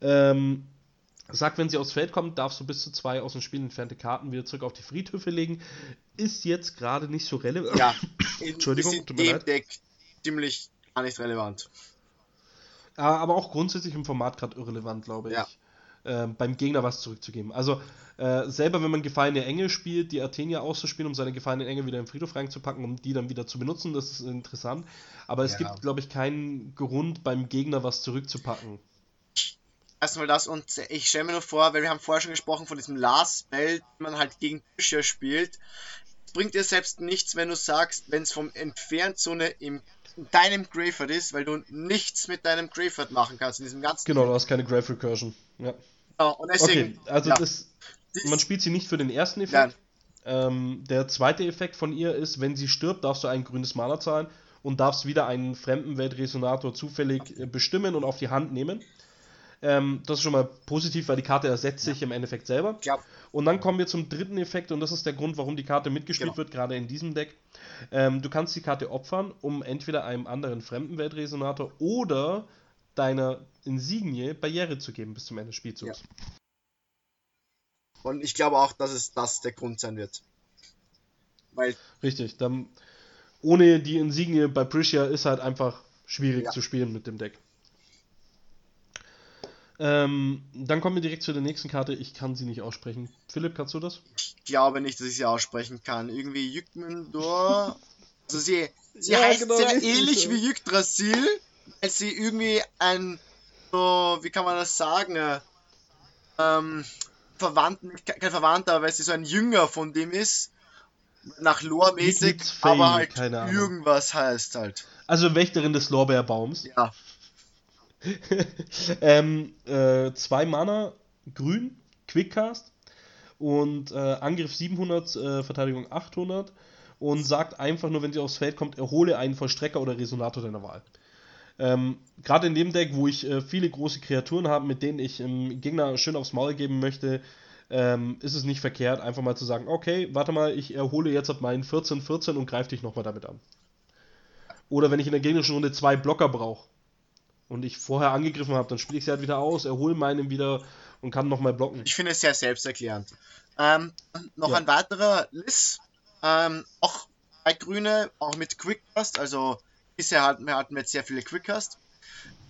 Ähm, sagt, wenn sie aufs Feld kommt, darfst du bis zu zwei aus dem Spiel entfernte Karten wieder zurück auf die Friedhöfe legen. Ist jetzt gerade nicht so relevant. Ja, (laughs) Entschuldigung, ist in leid. Deck ziemlich gar nicht relevant. aber auch grundsätzlich im Format gerade irrelevant, glaube ich. Ja. Ähm, beim Gegner was zurückzugeben. Also äh, selber, wenn man gefallene Engel spielt, die Athenia auszuspielen, um seine gefallenen Engel wieder im Friedhof reinzupacken, um die dann wieder zu benutzen, das ist interessant. Aber es ja. gibt, glaube ich, keinen Grund beim Gegner was zurückzupacken. Erstmal das und ich stelle mir nur vor, weil wir haben vorher schon gesprochen von diesem Last Spell, den man halt gegen Bücher spielt. Es bringt dir selbst nichts, wenn du sagst, wenn es vom Entferntzone im in deinem Graveyard ist, weil du nichts mit deinem Graveyard machen kannst in diesem ganzen. Genau, du hast keine Grave Recursion. Ja. Genau, und deswegen. Okay, also ja. das, man spielt sie nicht für den ersten Effekt. Ähm, der zweite Effekt von ihr ist, wenn sie stirbt, darfst du ein grünes Mana zahlen und darfst wieder einen Fremdenweltresonator zufällig äh, bestimmen und auf die Hand nehmen. Ähm, das ist schon mal positiv, weil die Karte ersetzt sich im Endeffekt selber. Ja. Und dann kommen wir zum dritten Effekt und das ist der Grund, warum die Karte mitgespielt Genau. wird, gerade in diesem Deck. Ähm, du kannst die Karte opfern, um entweder einem anderen Fremdenweltresonator oder deiner Insignie Barriere zu geben bis zum Ende des Spielzugs. Und ich glaube auch, dass es das der Grund sein wird. Weil, Richtig. Dann, ohne die Insignie bei Priscia ist halt einfach schwierig Ja. zu spielen mit dem Deck. Ähm, dann kommen wir direkt zu der nächsten Karte. Ich kann sie nicht aussprechen. Philipp, kannst du das? ich glaube nicht, dass ich sie aussprechen kann. Irgendwie Yggdrasil. (laughs) Also sie, sie Ja, heißt genau, sehr ähnlich ja. wie Yggdrasil, weil sie irgendwie ein, so, wie kann man das sagen, äh, ähm, Verwandten, kein Verwandter, weil sie so ein Jünger von dem ist. Nach Lore-mäßig, aber halt keine Ahnung. irgendwas heißt halt. Also Wächterin des Lorbeerbaums. Ja, (laughs) ähm, äh, zwei Mana, grün, Quickcast und äh, Angriff 700, äh, Verteidigung 800 und sagt einfach nur, wenn sie aufs Feld kommt, erhole einen Vollstrecker oder Resonator deiner Wahl. Ähm, Gerade in dem Deck, wo ich äh, viele große Kreaturen habe, mit denen ich ähm, Gegner schön aufs Maul geben möchte, ähm, ist es nicht verkehrt, einfach mal zu sagen, okay, warte mal, ich erhole jetzt ab meinen 14-14 und greife dich nochmal damit an. Oder wenn ich in der gegnerischen Runde zwei Blocker brauche und ich vorher angegriffen habe, dann spiele ich sie halt wieder aus, erhole meinen wieder und kann nochmal blocken. ich finde es sehr selbsterklärend. Ähm, noch Ja. ein weiterer Liz, ähm, auch bei Grüne, auch mit Quickcast, also bisher hatten wir, hatten wir jetzt sehr viele Quickcast,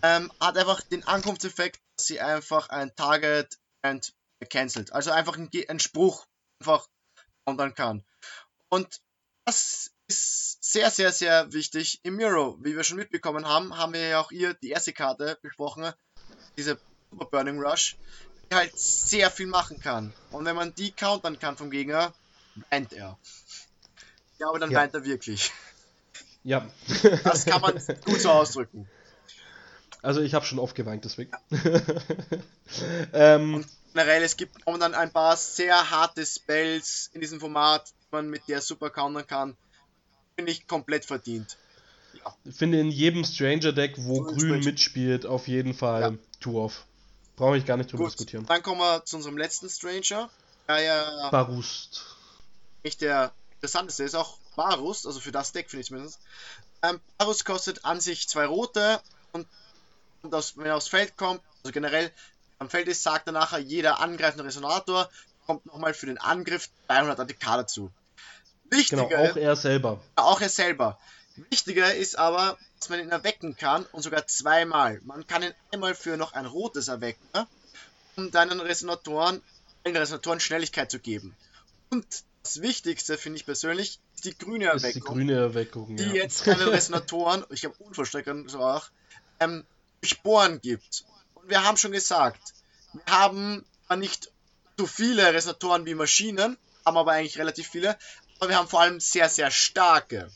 ähm, hat einfach den Ankunftseffekt, dass sie einfach ein Target and cancelt. Also einfach ein, Ge- ein Spruch einfach countern kann. Und das ist sehr, sehr, sehr wichtig im Miro. Wie wir schon mitbekommen haben, haben wir ja auch hier die erste Karte besprochen, diese Super Burning Rush, die halt sehr viel machen kann. Und wenn man die countern kann vom Gegner, weint er. Ja, aber dann Ja. weint er wirklich. Ja. Das kann man gut so ausdrücken. Also ich habe schon oft geweint, deswegen. (laughs) ähm, Generell, es gibt momentan ein paar sehr harte Spells in diesem Format, die man mit der super countern kann. Finde ich komplett verdient. ich finde in jedem Stranger-Deck, wo So Grün entsprechend. mitspielt, auf jeden Fall Ja. Two-Off. Brauche ich gar nicht drüber Gut, diskutieren. dann kommen wir zu unserem letzten Stranger. Der ja Barust. nicht der interessanteste ist, auch Varus, also für das Deck finde ich zumindest. Ähm, Varus kostet an sich zwei rote und, und aus, wenn er aufs Feld kommt, also generell am Feld ist, sagt er nachher, jeder angreifende Resonator kommt nochmal für den Angriff 300 ATK dazu. Wichtiger, Genau, auch er selber. auch er selber. Wichtiger ist aber, dass man ihn erwecken kann und sogar zweimal. Man kann ihn einmal für noch ein rotes erwecken, um deinen Resonatoren, allen Resonatoren Schnelligkeit zu geben. Und das Wichtigste, finde ich persönlich, die grüne Ist die Erweckung, grüne Erweckung. die ja. jetzt keine Resonatoren, ich habe Unvollstreckern so auch, ähm, Sporen gibt. Und wir haben schon gesagt, wir haben nicht so viele Resonatoren wie Maschinen, haben aber eigentlich relativ viele, aber wir haben vor allem sehr, sehr starke.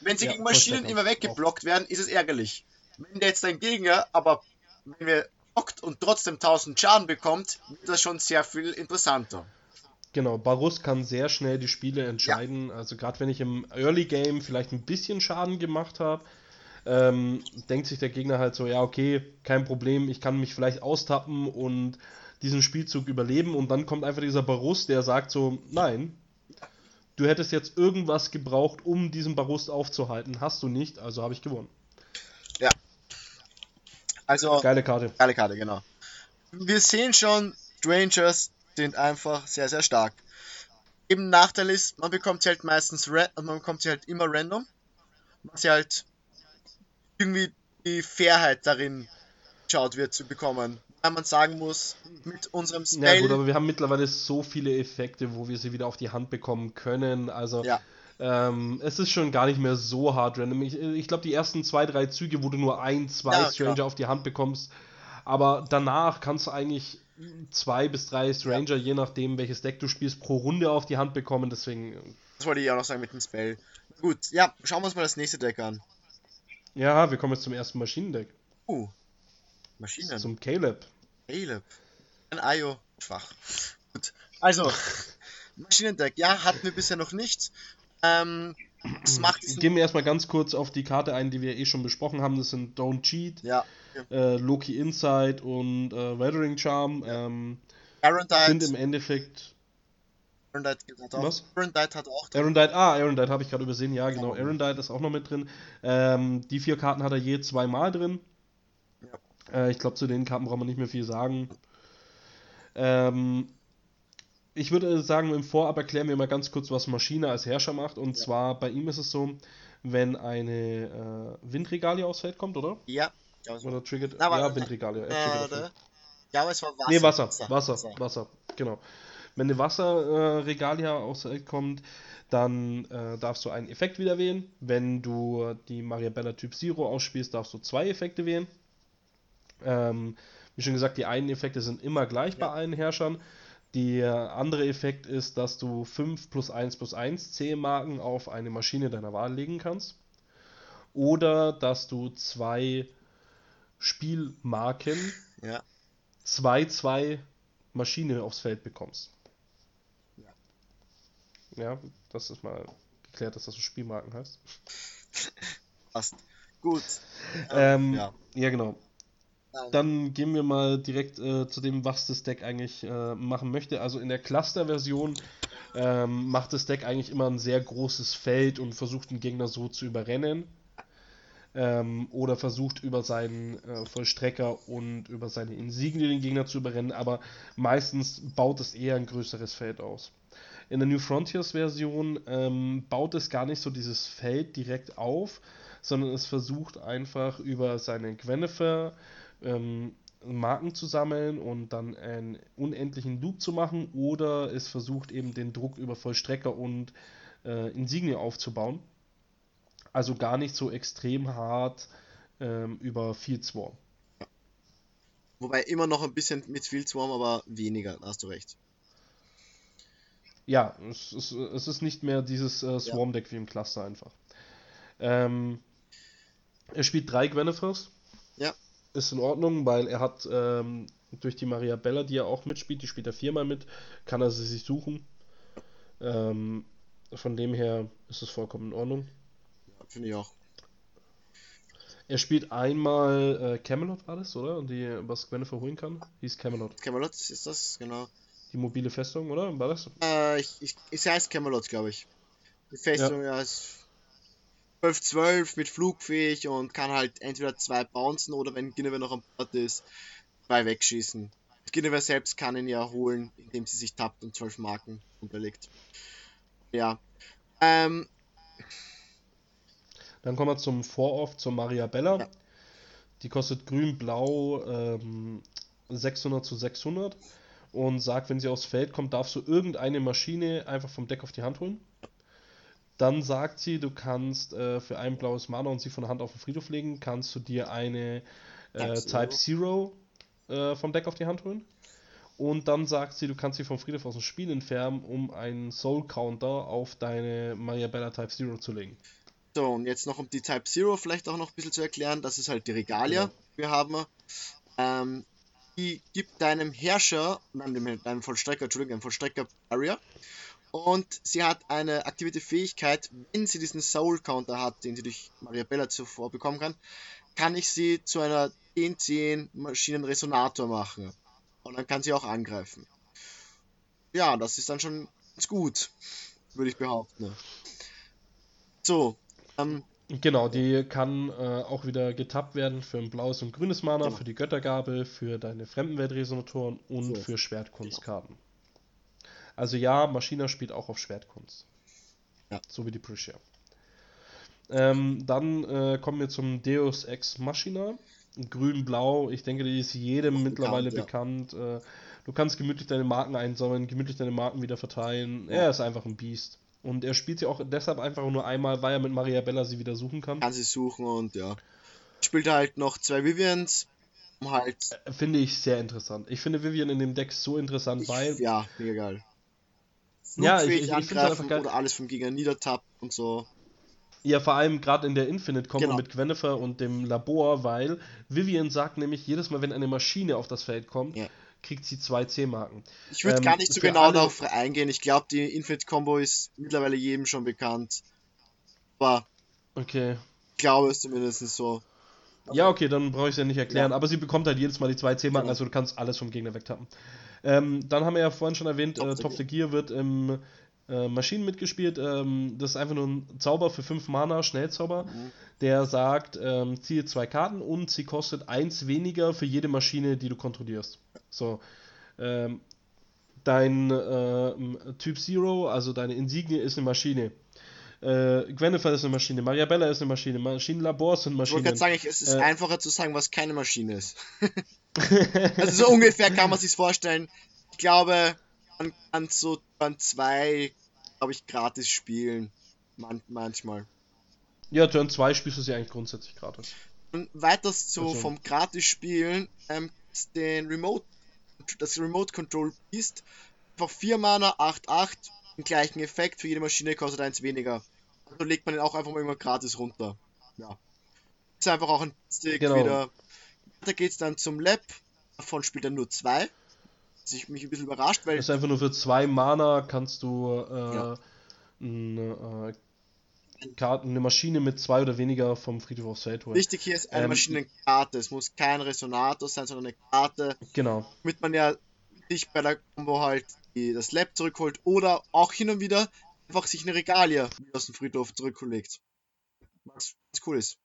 Wenn sie Ja, gegen Maschinen immer weggeblockt werden, ist es ärgerlich. Wenn der jetzt ein Gegner, aber wenn wir blockt und trotzdem 1000 Schaden bekommt, wird das schon sehr viel interessanter. Genau, Barus kann sehr schnell die Spiele entscheiden. Also gerade wenn ich im Early Game vielleicht ein bisschen Schaden gemacht habe, ähm, denkt sich der Gegner halt so, ja okay, kein Problem, ich kann mich vielleicht austappen und diesen Spielzug überleben und dann kommt einfach dieser Barus, der sagt so, nein, du hättest jetzt irgendwas gebraucht, um diesen Barus aufzuhalten, hast du nicht, also habe ich gewonnen. Also, Geile Karte. Geile Karte, genau. Wir sehen schon, Strangers sind einfach sehr, sehr stark. Eben Nachteil ist, man bekommt sie halt meistens man bekommt sie halt immer random. Was sie halt irgendwie die Fairheit darin geschaut wird zu bekommen. Weil man sagen muss, mit unserem Ja Spell. gut, aber wir haben mittlerweile so viele Effekte, wo wir sie wieder auf die Hand bekommen können. Also Ja. ähm, es ist schon gar nicht mehr so hart random. Ich, ich glaube, die ersten zwei, drei Züge, wo du nur ein, zwei Ja, Stranger genau. auf die Hand bekommst. Aber danach kannst du eigentlich zwei bis drei Stranger, je nachdem welches Deck du spielst, pro Runde auf die Hand bekommen. Deswegen, das wollte ich auch noch sagen mit dem Spell. Gut, ja, schauen wir uns mal das nächste Deck an. ja, wir kommen jetzt zum ersten Maschinendeck. Uh, Maschinen. Zum Caleb. Caleb. Ein Ayo. Schwach. Gut. Also, (laughs) Maschinendeck, ja, hatten wir bisher noch nicht. Ähm, Das macht diesen- Gehen wir erstmal ganz kurz auf die Karte ein, die wir eh schon besprochen haben. Das sind Don't Cheat, Ja. äh, Loki Insight und äh, Weathering Charm. Ähm, Arendite, sind im Endeffekt. Arendite hat auch. Was? Arendite hat auch. Arendite, ah, Arendite habe ich gerade übersehen, ja, genau. Genau. Arendite ist auch noch mit drin. Ähm, die vier Karten hat er je zweimal drin. Äh, ich glaube, zu den Karten braucht man nicht mehr viel sagen. Ähm, ich würde sagen, im Vorab erklären wir mal ganz kurz, was Maschine als Herrscher macht. Und Ja. zwar bei ihm ist es so, wenn eine äh, Windregalie aufs Feld kommt, oder? Ja. War- Oder triggert. Na, ja, Windregalie. er äh, da- ja, aber es war Wasser. Nee, Wasser, Wasser, Wasser, genau. Wenn eine Wasserregalia aufs Feld kommt, dann äh, darfst du einen Effekt wieder wählen. Wenn du die Mariabella Typ Zero ausspielst, darfst du zwei Effekte wählen. Ähm, wie schon gesagt, die einen Effekte sind immer gleich bei Ja. allen Herrschern. Der andere Effekt ist, dass du 5 plus 1 plus 1 C-Marken auf eine Maschine deiner Wahl legen kannst. Oder dass du zwei Spielmarken Ja. 2-2 Maschine aufs Feld bekommst. Ja, das ist mal geklärt, dass das so Spielmarken heißt. (laughs) Passt. Gut. Ähm, ja. Ja, genau. Dann gehen wir mal direkt äh, zu dem, was das Deck eigentlich äh, machen möchte. Also in der Cluster-Version ähm, macht das Deck eigentlich immer ein sehr großes Feld und versucht den Gegner so zu überrennen. Ähm, oder versucht über seinen äh, Vollstrecker und über seine Insignien den Gegner zu überrennen, aber meistens baut es eher ein größeres Feld aus. In der New Frontiers Version ähm, baut es gar nicht so dieses Feld direkt auf, sondern es versucht einfach über seine Gwennifer ähm, Marken zu sammeln und dann einen unendlichen Loop zu machen oder es versucht eben den Druck über Vollstrecker und äh, Insigne aufzubauen. Also gar nicht so extrem hart ähm, über Field Swarm. Wobei immer noch ein bisschen mit Field Swarm, aber weniger, hast du recht. Ja, es ist, es ist nicht mehr dieses äh, Swarm-Deck wie im Cluster einfach. Ähm, er spielt drei Gwenifers. Ja. Ist in Ordnung, weil er hat ähm, durch die Maria Bella, die er auch mitspielt, die spielt er viermal mit, kann er sie sich suchen. Ähm, von dem her ist es vollkommen in Ordnung. Ja, Finde ich auch. Er spielt einmal äh, Camelot war das, oder? Die, was Gwenifer holen kann. Hieß Camelot. Camelot ist das, genau. Die mobile Festung, oder? War das? Äh, ich, ich, es heißt Camelot, glaube ich. Die Festung ja. ist 12-12 mit flugfähig und kann halt entweder zwei bouncen oder wenn Guinevere noch am Bord ist, zwei wegschießen. Guinevere selbst kann ihn ja holen, indem sie sich tappt und 12 Marken unterlegt. Ja. Ähm, Dann kommen wir zum Vor-Off, zur Maria Bella. Ja. Die kostet grün-blau ähm, 600 zu 600 und sagt, wenn sie aufs Feld kommt, darfst du irgendeine Maschine einfach vom Deck auf die Hand holen. Dann sagt sie, du kannst äh, für ein blaues Mana und sie von der Hand auf den Friedhof legen, kannst du dir eine äh, Type Zero. Äh, vom Deck auf die Hand holen. Und dann sagt sie, du kannst sie vom Friedhof aus dem Spiel entfernen, um einen Soul Counter auf deine Maria Bella Type Zero zu legen. so, und jetzt noch um die Type Zero vielleicht auch noch ein bisschen zu erklären. Das ist halt die Regalia, Genau. die wir haben. Ähm, die gibt deinem Herrscher, nein, dem- deinem Vollstrecker, Entschuldigung, einem Vollstrecker Barrier. Und sie hat eine aktivierte Fähigkeit, wenn sie diesen Soul Counter hat, den sie durch Maria Bella zuvor bekommen kann, kann ich sie zu einer 10-10 Maschinenresonator machen. Und dann kann sie auch angreifen. Ja, das ist dann schon ganz gut, würde ich behaupten. So, ähm, Genau, die kann äh, auch wieder getappt werden für ein blaues und grünes Mana, Genau. für die Göttergabel, für deine Fremdenweltresonatoren und So. für Schwertkunstkarten. Also ja, Maschina spielt auch auf Schwertkunst. Ja. So wie die Prisha. Ähm, dann äh, kommen wir zum Deus Ex Machina. Grün-Blau, ich denke, die ist jedem Auch mittlerweile bekannt, bekannt. Äh, du kannst gemütlich deine Marken einsammeln, gemütlich deine Marken wieder verteilen. Er ist einfach ein Biest. Und er spielt sie auch deshalb einfach nur einmal, weil er mit Maria Bella sie wieder suchen kann. kann sie suchen und ja. Spielt halt noch zwei Vivians, um halt, Finde ich sehr interessant. Ich finde Vivian in dem Deck so interessant, ich, weil ja, mega geil. Ja, ich- ich- ich angreifen einfach geil. oder alles vom Gegner niedertappt und so. Ja, vor allem gerade in der Infinite-Kombo Genau. mit Gwenifer und dem Labor, weil Vivian sagt nämlich, jedes Mal, wenn eine Maschine auf das Feld kommt, Ja. kriegt sie zwei C-Marken. Ich würde Ähm, gar nicht so genau alle- darauf eingehen. Ich glaube, die Infinite Combo ist mittlerweile jedem schon bekannt. Aber Okay. ich glaube es zumindest so. Ja, okay, dann brauche ich es ja nicht erklären. Ja. Aber sie bekommt halt jedes Mal die zwei C-Marken, Genau. also du kannst alles vom Gegner wegtappen. Ähm, dann haben wir ja vorhin schon erwähnt, Top äh, Top the Gear wird im äh, Maschinen mitgespielt. Ähm, das ist einfach nur ein Zauber für 5 Mana, Schnellzauber, Mhm. der sagt, ähm, ziehe zwei Karten und sie kostet eins weniger für jede Maschine, die du kontrollierst. So. Ähm, dein äh, Typ Zero, also deine Insignie, ist eine Maschine. Äh, Gwennifer ist eine Maschine, Mariabella ist eine Maschine, Maschinenlabors sind Ich wollte Maschinen. gerade sagen, es ist Äh, einfacher zu sagen, was keine Maschine ist. (laughs) Also so ungefähr kann man sich vorstellen. Ich glaube, man kann so Turn 2, glaube ich, gratis spielen. Man manchmal. Ja, Turn 2 spielst du sie eigentlich grundsätzlich gratis. Und weiters zu Also- vom gratis Spielen, ähm, den Remote, das Remote Control Beast. Einfach 4 Mana, 8, 8, den gleichen Effekt, für jede Maschine kostet eins weniger. Also legt man den auch einfach mal immer gratis runter. Ja. Ist einfach auch ein Stick Genau. wieder. Da geht's dann zum Lab. Davon spielt er nur zwei. Was ich mich ein bisschen überrascht, weil Das ist einfach nur für zwei Mana kannst du äh, Ja. eine, äh, Karten, eine Maschine mit zwei oder weniger vom Friedhof aufs Feld holen. wichtig hier ist eine Ähm, Maschinenkarte. Es muss kein Resonator sein, sondern eine Karte, Genau. damit man ja sich bei der Combo halt das Lab zurückholt oder auch hin und wieder einfach sich eine Regalie aus dem Friedhof zurücklegt. Was, was cool ist.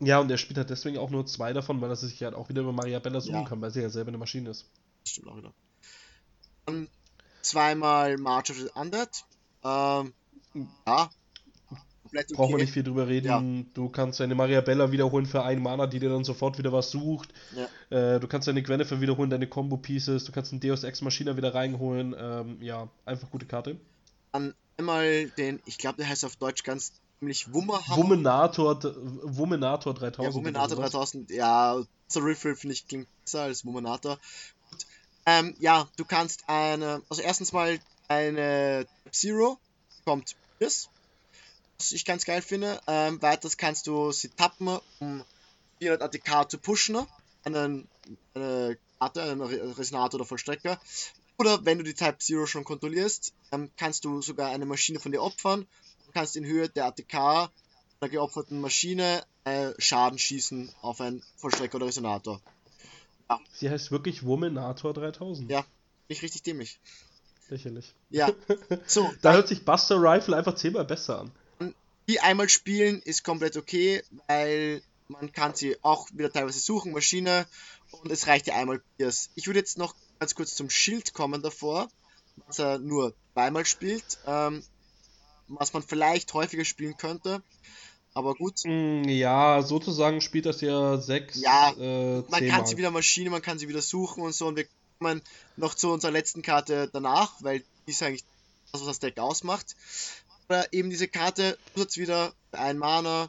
Ja, und er spielt halt deswegen auch nur zwei davon, weil er sich halt auch wieder über Mariabella suchen Ja. kann, weil sie ja selber eine Maschine ist. Das stimmt auch wieder. Dann zweimal March of the Undead. Ähm, ja. Komplett Braucht man okay. nicht viel drüber reden. Du kannst deine Mariabella wiederholen für einen Mana, die dir dann sofort wieder was sucht. Äh, du kannst deine Gwennifer wiederholen, deine Combo-Pieces. Du kannst einen Deus Ex Machina wieder reinholen. Ähm, ja, einfach gute Karte. Dann einmal den, ich glaube, der heißt auf Deutsch ganz ziemlich Wummerhammer. Wummenator, Wummenator 3000. Ja, Wummenator sowas. 3000, ja, Riffle finde ich klingt besser als Wummenator. Ähm, ja, du kannst eine, also erstens mal eine Zero kommt Pierce, was ich ganz geil finde. Ähm, weiters kannst du sie tappen, um 400 ATK zu pushen, einen, eine Karte, einen Re- Resonator oder Vollstrecker. Oder wenn du die Type Zero schon kontrollierst, ähm, kannst du sogar eine Maschine von dir opfern kannst in Höhe der ATK einer geopferten Maschine äh, Schaden schießen auf einen Vollstrecker oder Resonator. Sie heißt wirklich Wummenator 3000. Ja. Nicht richtig dämlich. Lächerlich. Ja. (laughs) So, Da hört sich Buster Rifle einfach zehnmal besser an. die einmal spielen ist komplett okay, weil man kann sie auch wieder teilweise suchen, Maschine, und es reicht ja einmal Pierce. Ich würde jetzt noch ganz kurz zum Schild kommen davor, was er nur zweimal spielt, ähm, was man vielleicht häufiger spielen könnte, aber gut. Mm, Ja, sozusagen spielt das ja sechs, Ja, äh, Man kann sie wieder Maschine, man kann sie wieder suchen und so, und wir kommen noch zu unserer letzten Karte danach, weil die ist eigentlich das, was das Deck ausmacht. Aber eben diese Karte nutzt wieder ein Mana,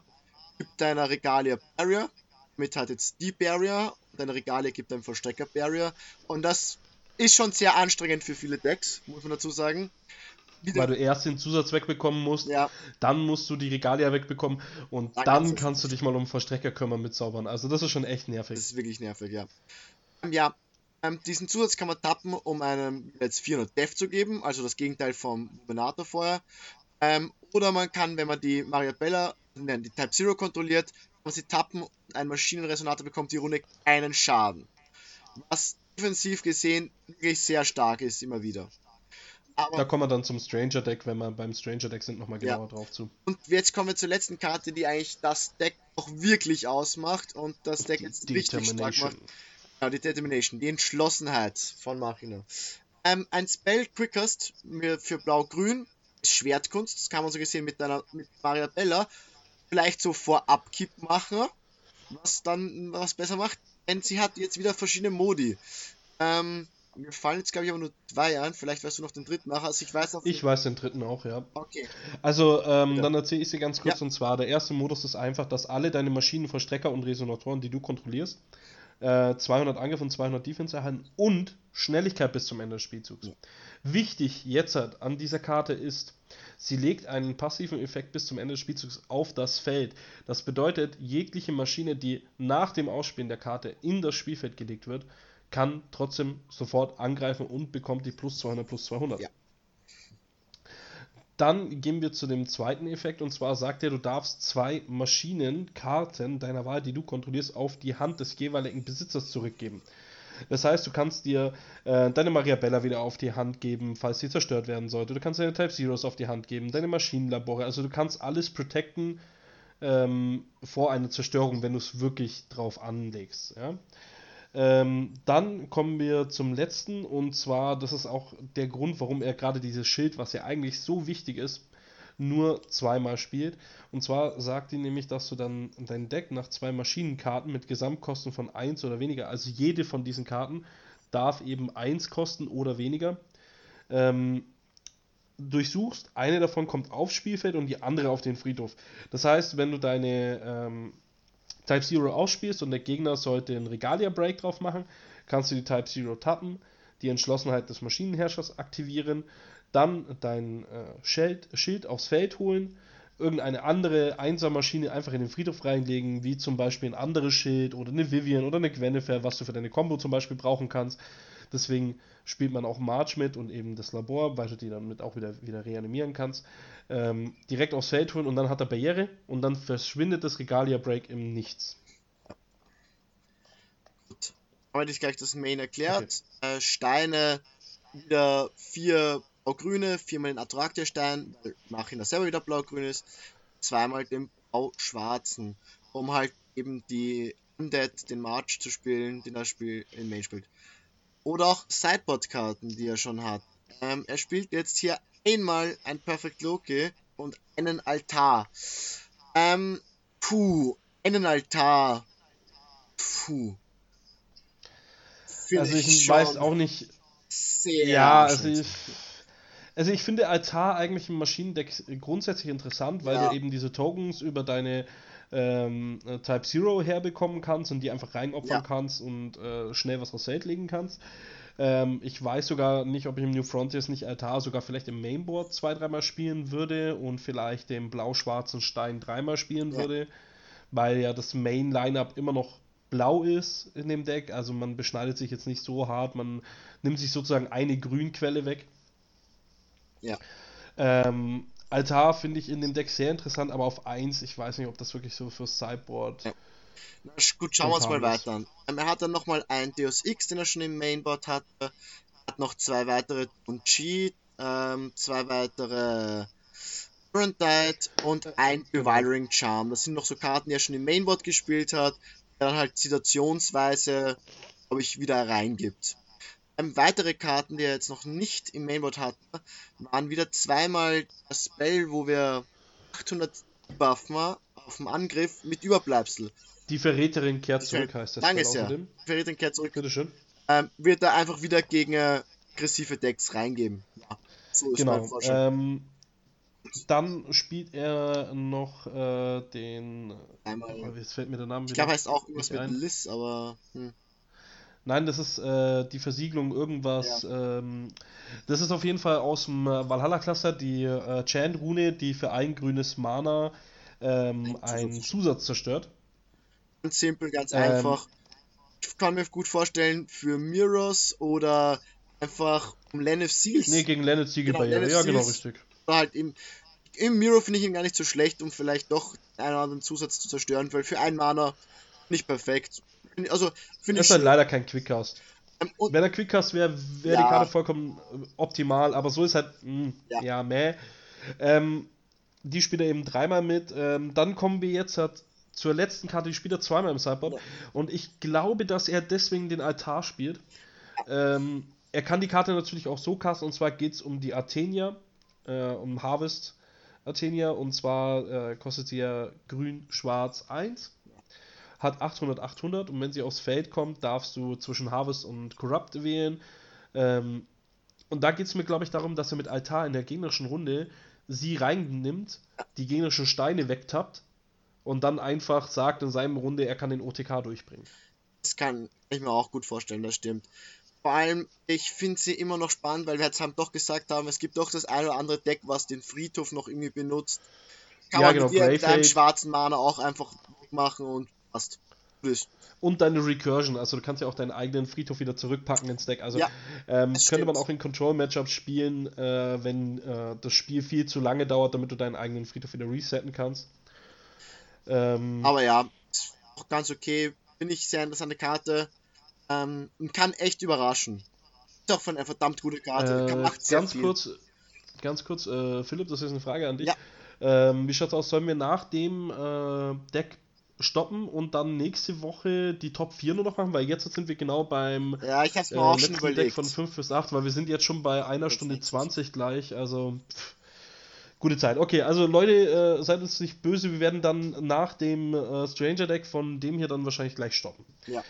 gibt deiner Regalia Barrier, mit hat jetzt die Barrier, deine Regalia gibt einen Vollstrecker Barrier, und das ist schon sehr anstrengend für viele Decks, muss man dazu sagen. Weil du erst den Zusatz wegbekommen musst, ja, dann musst du die Regalia wegbekommen und Dann dann, kannst du- kannst du dich mal um Verstrecker kümmern mit Zaubern. Also das ist schon echt das nervig. ist wirklich nervig, ja. Ähm, Ja, ähm, diesen Zusatz kann man tappen, um einem jetzt 400 Def zu geben, also das Gegenteil vom Luminator vorher. Ähm, oder man kann, wenn man die Mariabella, nein, die Type Zero kontrolliert, kann man sie tappen und ein Maschinenresonator bekommt die Runde keinen Schaden. Was defensiv gesehen wirklich sehr stark ist, immer wieder. Da Aber, kommen wir dann zum Stranger Deck, wenn wir beim Stranger Deck sind, nochmal Ja. genauer drauf zu. und jetzt kommen wir zur letzten Karte, die eigentlich das Deck auch wirklich ausmacht und das Deck jetzt richtig stark macht. Ja, die Determination, die Entschlossenheit von Machina. Ähm, ein Spell Quickest für Blau-Grün ist Schwertkunst, das kann man so gesehen mit einer mit Mariabella vielleicht so vorab Kipp machen, was dann was besser macht, denn sie hat jetzt wieder verschiedene Modi. Ähm, mir fallen jetzt glaube ich aber nur zwei ein, vielleicht weißt du noch den dritten nach, also ich weiß noch. Ich weiß den dritten auch, ja. Okay. Also, ähm, Ja. dann erzähle ich sie ganz kurz. Ja. Und zwar, der erste Modus ist einfach, dass alle deine Maschinen, Vollstrecker und Resonatoren, die du kontrollierst, äh, 200 Angriff und 200 Defense erhalten und Schnelligkeit bis zum Ende des Spielzugs. Ja. Wichtig jetzt halt an dieser Karte ist, sie legt einen passiven Effekt bis zum Ende des Spielzugs auf das Feld. Das bedeutet, jegliche Maschine, die nach dem Ausspielen der Karte in das Spielfeld gelegt wird, kann trotzdem sofort angreifen und bekommt die plus 200 plus 200. Ja. Dann gehen wir zu dem zweiten Effekt und zwar sagt er, du darfst zwei Maschinenkarten deiner Wahl, die du kontrollierst, auf die Hand des jeweiligen Besitzers zurückgeben. Das heißt, du kannst dir äh, deine Maria Bella wieder auf die Hand geben, falls sie zerstört werden sollte. Du kannst deine Type Zeros auf die Hand geben, deine Maschinenlabore. Also du kannst alles protecten ähm, vor einer Zerstörung, wenn du es wirklich drauf anlegst. Ja? Ähm, dann kommen wir zum letzten und zwar, das ist auch der Grund, warum er gerade dieses Schild, was ja eigentlich so wichtig ist, nur zweimal spielt. Und zwar sagt die nämlich, dass du dann dein Deck nach zwei Maschinenkarten mit Gesamtkosten von 1 oder weniger, also jede von diesen Karten darf eben 1 kosten oder weniger, ähm, durchsuchst. Eine davon kommt aufs Spielfeld und die andere auf den Friedhof. Das heißt, wenn du deine ähm, Type Zero ausspielst und der Gegner sollte einen Regalia Break drauf machen, kannst du die Type Zero tappen, die Entschlossenheit des Maschinenherrschers aktivieren, dann dein äh, Schild, Schild aufs Feld holen, irgendeine andere Einser-Maschine einfach in den Friedhof reinlegen, wie zum Beispiel ein anderes Schild oder eine Vivian oder eine Gwennefer, was du für deine Combo zum Beispiel brauchen kannst. Deswegen spielt man auch March mit und eben das Labor, weil du die dann mit auch wieder, wieder reanimieren kannst. Ähm, direkt aufs Feld holen und dann hat er Barriere und dann verschwindet das Regalia Break im Nichts. Gut. Haben wir gleich das Main erklärt. Okay. Äh, Steine, wieder vier blau-grüne, viermal den Attractia-Stein, weil nachher selber wieder blau-grün ist, zweimal den blau-schwarzen, um halt eben die Undead, den March zu spielen, den er spiel, in Main spielt. Oder auch Sideboard-Karten, die er schon hat. Ähm, er spielt jetzt hier einmal ein Perfect Loki und einen Altar. Ähm, puh, einen Altar. Puh. Find also ich, ich weiß auch nicht. Sehr ja, also ich, also ich finde Altar eigentlich im Maschinendeck grundsätzlich interessant, weil ja. du eben diese Tokens über deine ähm, Type Zero herbekommen kannst und die einfach reinopfern ja. kannst und äh, schnell was aufs Feld legen kannst. Ähm, ich weiß sogar nicht, ob ich im New Frontiers nicht Altar sogar vielleicht im Mainboard zwei, dreimal spielen würde und vielleicht den blau-schwarzen Stein dreimal spielen ja. würde, weil ja das Main-Lineup immer noch blau ist in dem Deck. Also man beschneidet sich jetzt nicht so hart, man nimmt sich sozusagen eine Grünquelle weg. Ja. Ähm, Altar finde ich in dem Deck sehr interessant, aber auf 1, ich weiß nicht, ob das wirklich so fürs Sideboard. Ja. Na gut, schauen wir uns mal weiter an. Ähm, er hat dann nochmal einen Deus X, den er schon im Mainboard hatte. Er hat noch zwei weitere Tunchi, ähm, zwei weitere Brandite und ein Devouring Charm. Das sind noch so Karten, die er schon im Mainboard gespielt hat, der dann halt situationsweise, glaube ich, wieder reingibt. Ähm, weitere Karten, die er jetzt noch nicht im Mainboard hatte, waren wieder zweimal das Spell, wo wir 800 buffen auf dem Angriff mit Überbleibsel. Die Verräterin kehrt zurück, heißt das. Danke sehr. Die Verräterin kehrt zurück. Bitteschön. Ähm, wird er einfach wieder gegen äh, aggressive Decks reingeben. Ja, so ist genau. Ähm, dann spielt er noch äh, den. Einmal. Oh, jetzt fällt mir der Name Ich glaube, heißt auch irgendwas mit Liz, aber. Hm. Nein, das ist äh, die Versiegelung irgendwas. Ja. Ähm, das ist auf jeden Fall aus dem äh, Valhalla-Cluster die äh, Chant-Rune, die für ein grünes Mana ähm, einen Zusatz zerstört. Ganz simpel, ganz ähm, einfach. Ich kann mir gut vorstellen, für Mirrors oder einfach um Lenneth Seals. Nee, gegen Lenneth Siegel genau, Barriere. Ja, genau, richtig. Oder halt im, im Mirror finde ich ihn gar nicht so schlecht, um vielleicht doch einen anderen Zusatz zu zerstören, weil für ein Mana nicht perfekt. Also, finde ich. Das ist halt leider kein Quickcast. Ähm, Wenn er Quickcast wäre, wäre ja. die Karte vollkommen äh, optimal, aber so ist halt, mh, hm, ja. ja, meh. Ähm, die spielt er eben dreimal mit. Ähm, dann kommen wir jetzt halt zur letzten Karte, die spielt er zweimal im Sideboard. Ja. Und ich glaube, dass er deswegen den Altar spielt. Ähm, er kann die Karte natürlich auch so casten, und zwar geht es um die Athenia, äh, um Harvest Athenia, und zwar äh, kostet sie ja grün, schwarz 1 hat 800, 800 und wenn sie aufs Feld kommt, darfst du zwischen Harvest und Corrupt wählen. Ähm, und da geht es mir, glaube ich, darum, dass er mit Altar in der gegnerischen Runde sie reinnimmt, die gegnerischen Steine wegtappt und dann einfach sagt in seinem Runde, er kann den OTK durchbringen. Das kann ich mir auch gut vorstellen, das stimmt. Vor allem, ich finde sie immer noch spannend, weil wir jetzt haben doch gesagt haben, es gibt doch das eine oder andere Deck, was den Friedhof noch irgendwie benutzt. Kann ja, man genau, mit, ihr, mit einem schwarzen Mana auch einfach machen und ist. Und deine Recursion, also du kannst ja auch deinen eigenen Friedhof wieder zurückpacken ins Deck. Also Ja, ähm, könnte man auch in Control-Matchups spielen, äh, wenn äh, das Spiel viel zu lange dauert, damit du deinen eigenen Friedhof wieder resetten kannst. Ähm, Aber ja, ist auch ganz okay. Finde ich sehr interessante Karte. Ähm, und kann echt überraschen. Ist auch von einer verdammt gute Karte. äh, ganz viel. kurz, ganz kurz, äh, Philipp, das ist eine Frage an dich. Ja. Ähm, wie schaut's aus? Sollen wir nach dem äh, Deck stoppen und dann nächste Woche die Top 4 nur noch machen? Weil jetzt sind wir genau beim Ja, ich hab's äh, mir auch schon letzten Deck überlegt. von 5 bis 8, weil wir sind jetzt schon bei einer Stunde 60. 20 gleich, also pff, gute Zeit. Okay, also Leute, äh, seid uns nicht böse, wir werden dann nach dem äh, Stranger Deck von dem hier dann wahrscheinlich gleich stoppen. Ja.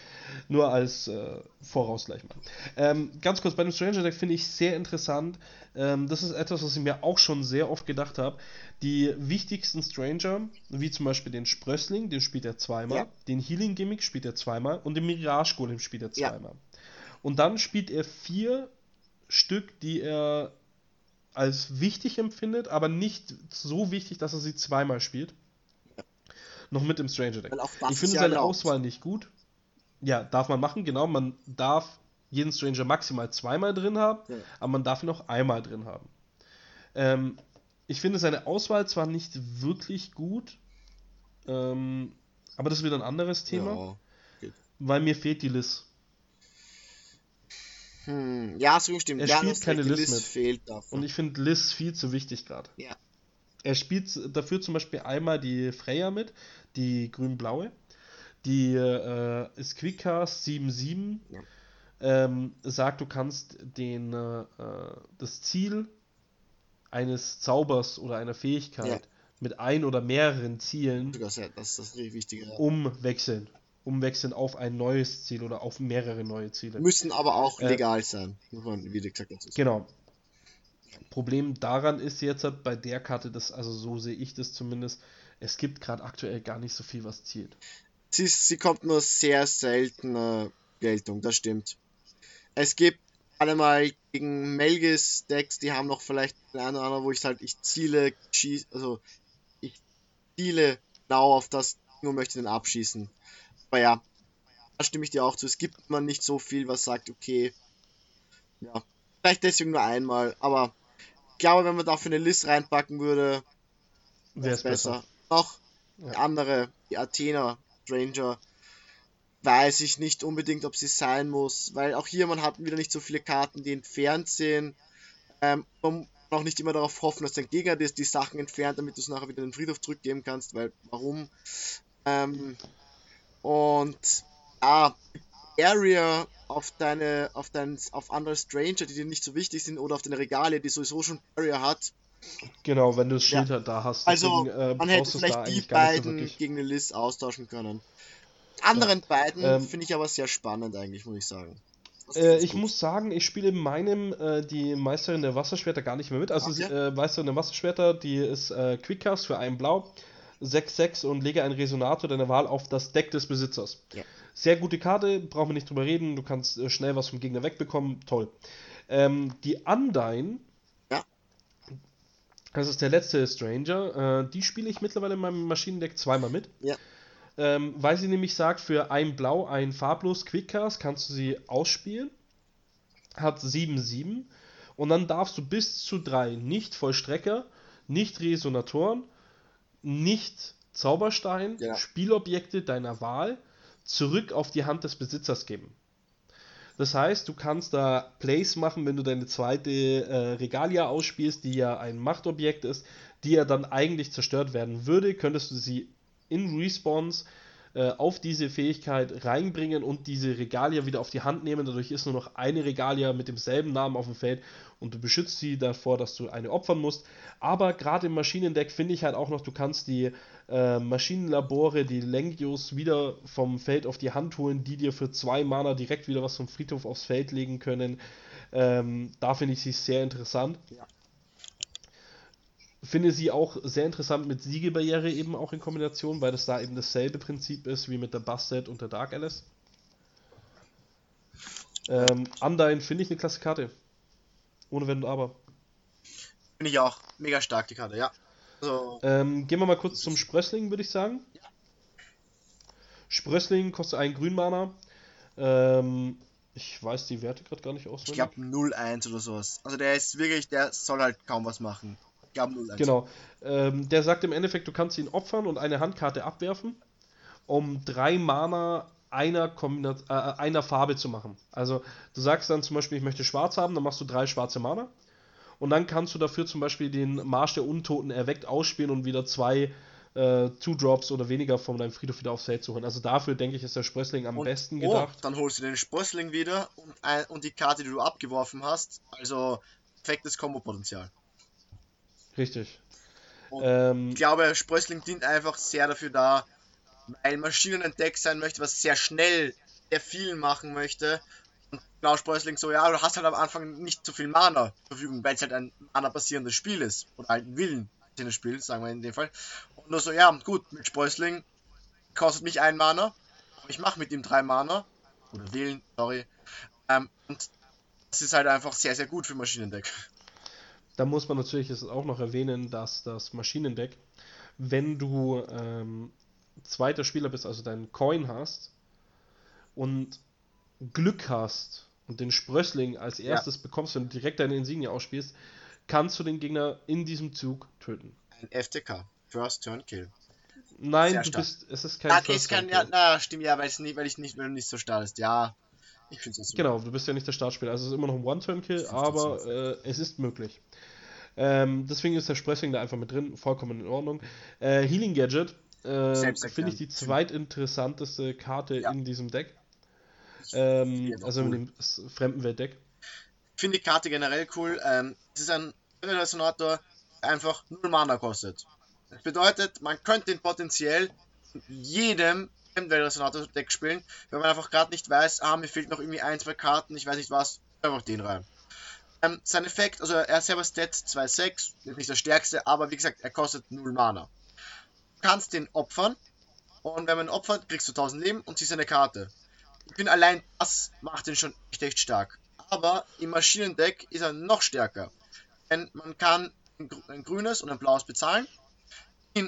Nur als äh, Voraus gleich mal. Ähm, ganz kurz, bei dem Stranger Deck finde ich sehr interessant. Ähm, das ist etwas, was ich mir auch schon sehr oft gedacht habe. Die wichtigsten Stranger, wie zum Beispiel den Sprössling, den spielt er zweimal, Ja. den Healing Gimmick spielt er zweimal und den Mirage Golem spielt er Ja. zweimal. Und dann spielt er vier Stück, die er als wichtig empfindet, aber nicht so wichtig, dass er sie zweimal spielt. Noch mit dem Stranger Deck. Ich finde ja seine erlaubt. Auswahl nicht gut. Ja, darf man machen, genau. Man darf jeden Stranger maximal zweimal drin haben, Ja. aber man darf ihn auch einmal drin haben. Ähm, ich finde seine Auswahl zwar nicht wirklich gut, ähm, aber das ist wieder ein anderes Thema, Ja. weil mir fehlt die Liz. Hm, ja, so stimmt. Er Ja, spielt keine List List mit. fehlt davon. Und ich finde Liz viel zu wichtig gerade. Ja. Er spielt dafür zum Beispiel einmal die Freya mit, die grün-blaue. Die äh, ist Quickcast 7-7. Ja. Ähm, sagt, du kannst den, äh, das Ziel eines Zaubers oder einer Fähigkeit Ja. mit ein oder mehreren Zielen Das das umwechseln. Umwechseln auf ein neues Ziel oder auf mehrere neue Ziele. Müssen aber auch Äh, legal sein, muss man wie gesagt dazu sagen. Genau. Problem daran ist jetzt halt bei der Karte, das, also so sehe ich das zumindest, es gibt gerade aktuell gar nicht so viel, was zielt. Sie, ist- sie kommt nur sehr selten äh, Geltung, das stimmt. Es gibt allemal gegen Melgis Decks, die haben noch vielleicht ein oder andere, wo ich halt, ich ziele, schieß, also ich ziele genau auf das Ding und möchte den abschießen. Aber ja, da stimme ich dir auch zu. Es gibt man nicht so viel, was sagt, okay, ja, vielleicht deswegen nur einmal, aber ich glaube, wenn man dafür eine List reinpacken würde, Wäre es besser. Noch Ja. andere, die Athena Stranger, weiß ich nicht unbedingt, ob sie sein muss, weil auch hier man hat wieder nicht so viele Karten, die entfernt sind. Ähm, man kann auch nicht immer darauf hoffen, dass dein Gegner dir die Sachen entfernt, damit du es nachher wieder in den Friedhof zurückgeben kannst, weil warum? Ähm, und ja, Area auf deine, auf dein, auf andere Stranger, die dir nicht so wichtig sind, oder auf deine Regale, die sowieso schon Area hat, Genau, wenn du das Ja. Schild halt da hast. also, deswegen, äh, man hätte vielleicht da die so beiden wirklich. gegen eine List austauschen können. Die anderen beiden Ähm, finde ich aber sehr spannend eigentlich, muss ich sagen. Äh, ich gut. muss sagen, ich spiele in meinem äh, die Meisterin der Wasserschwerter gar nicht mehr mit. Also Okay. äh, Meisterin der Wasserschwerter, die ist äh, Quickcast für ein Blau, 6-6 und lege einen Resonator deiner Wahl auf das Deck des Besitzers. Ja. Sehr gute Karte, brauchen wir nicht drüber reden. Du kannst äh, schnell was vom Gegner wegbekommen. Toll. Ähm, die Undyne, Ja. Das ist der letzte Stranger, äh, die spiele ich mittlerweile in meinem Maschinendeck zweimal mit. Ja. Ähm, weil sie nämlich sagt, für ein Blau, ein farblos Quickcast kannst du sie ausspielen. Hat 7-7. Und dann darfst du bis zu drei Nicht-Vollstrecker, Nicht-Resonatoren, Nicht-Zauberstein, Ja. Spielobjekte deiner Wahl zurück auf die Hand des Besitzers geben. Das heißt, du kannst da Plays machen, wenn du deine zweite äh, Regalia ausspielst, die ja ein Machtobjekt ist, die ja dann eigentlich zerstört werden würde, könntest du sie in Respawns äh, auf diese Fähigkeit reinbringen und diese Regalia wieder auf die Hand nehmen. Dadurch ist nur noch eine Regalia mit demselben Namen auf dem Feld und du beschützt sie davor, dass du eine opfern musst. Aber gerade im Maschinendeck finde ich halt auch noch, du kannst die äh, Maschinenlabore, die Lengios wieder vom Feld auf die Hand holen, die dir für zwei Mana direkt wieder was vom Friedhof aufs Feld legen können. Ähm, da finde ich sie sehr interessant. Ja. Finde sie auch sehr interessant mit Siegebarriere eben auch in Kombination, weil das da eben dasselbe Prinzip ist wie mit der Bastet und der Dark Alice. Ähm, Undyne finde ich eine klasse Karte. Ohne Wenn und Aber. Finde ich auch mega stark, die Karte, ja. Also, Ähm, gehen wir mal kurz zum Sprössling, würde ich sagen. Sprössling kostet einen Grünmana. Ähm, ich weiß die Werte gerade gar nicht auswendig. Ich glaube 0-1 oder sowas. Also der ist wirklich, der soll halt kaum was machen. 0-1. Genau. Ähm, der sagt im Endeffekt, du kannst ihn opfern und eine Handkarte abwerfen, um drei Mana einer, Kombinat äh, einer Farbe zu machen. Also du sagst dann zum Beispiel, ich möchte schwarz haben, dann machst du drei schwarze Mana. Und dann kannst du dafür zum Beispiel den Marsch der Untoten erweckt ausspielen und wieder zwei äh, Two-Drops oder weniger von deinem Friedhof wieder aufs Feld zu holen. Also dafür denke ich, ist der Sprössling am und, besten oh, gedacht. Oh, dann holst du den Sprössling wieder und, ein, und die Karte, die du abgeworfen hast. Also perfektes Kombo-Potenzial. Richtig. Ähm, ich glaube, Sprössling dient einfach sehr dafür da, weil Maschinen ein Deck sein möchte, was sehr schnell sehr viel machen möchte. Und genau Sprössling so, ja, du hast halt am Anfang nicht so viel Mana zur Verfügung, weil es halt ein Mana-basierendes Spiel ist. Oder halt ein Willen Spiel, sagen wir in dem Fall. Und nur so, ja, gut, mit Sprössling kostet mich ein Mana, aber ich mache mit ihm drei Mana. Oder wählen, sorry. Ähm, und das ist halt einfach sehr, sehr gut für Maschinendeck. Da muss man natürlich jetzt auch noch erwähnen, dass das Maschinendeck, wenn du ähm, zweiter Spieler bist, also deinen Coin hast und Glück hast und den Sprössling als erstes ja. bekommst, wenn du direkt deine Insignie ausspielst, kannst du den Gegner in diesem Zug töten. Ein FTK, First Turn Kill. Nein, Sehr du stark. bist, es ist kein ah, First Turn Kill. Ja, na, stimmt, ja, weil, es nicht, weil ich nicht, weil du nicht so stark ist. Ja, ich finde es. Genau, du bist ja nicht der Startspieler. Also es ist immer noch ein One-Turn-Kill, aber äh, es ist möglich. Ähm, deswegen ist der Spressing da einfach mit drin, vollkommen in Ordnung. Äh, Healing Gadget äh, finde ich die zweitinteressanteste Karte ja. in diesem Deck. Ähm, also in dem Fremdenwelt-Deck. Ich finde die Karte generell cool. Ähm, es ist ein Resonator, der einfach 0 Mana kostet. Das bedeutet, man könnte ihn potenziell in jedem Fremdenwelt-Resonator-Deck spielen, wenn man einfach gerade nicht weiß, ah, mir fehlt noch irgendwie ein, zwei Karten, ich weiß nicht was, einfach den rein. Ähm, sein Effekt, also er selber Stats 2,6, ist nicht der stärkste, aber wie gesagt, er kostet 0 Mana. Du kannst den opfern und wenn man ihn opfert, kriegst du 1000 Leben und ziehst eine Karte. Ich bin allein, das macht ihn schon echt, echt stark. Aber im Maschinendeck ist er noch stärker. Denn man kann ein grünes und ein blaues bezahlen,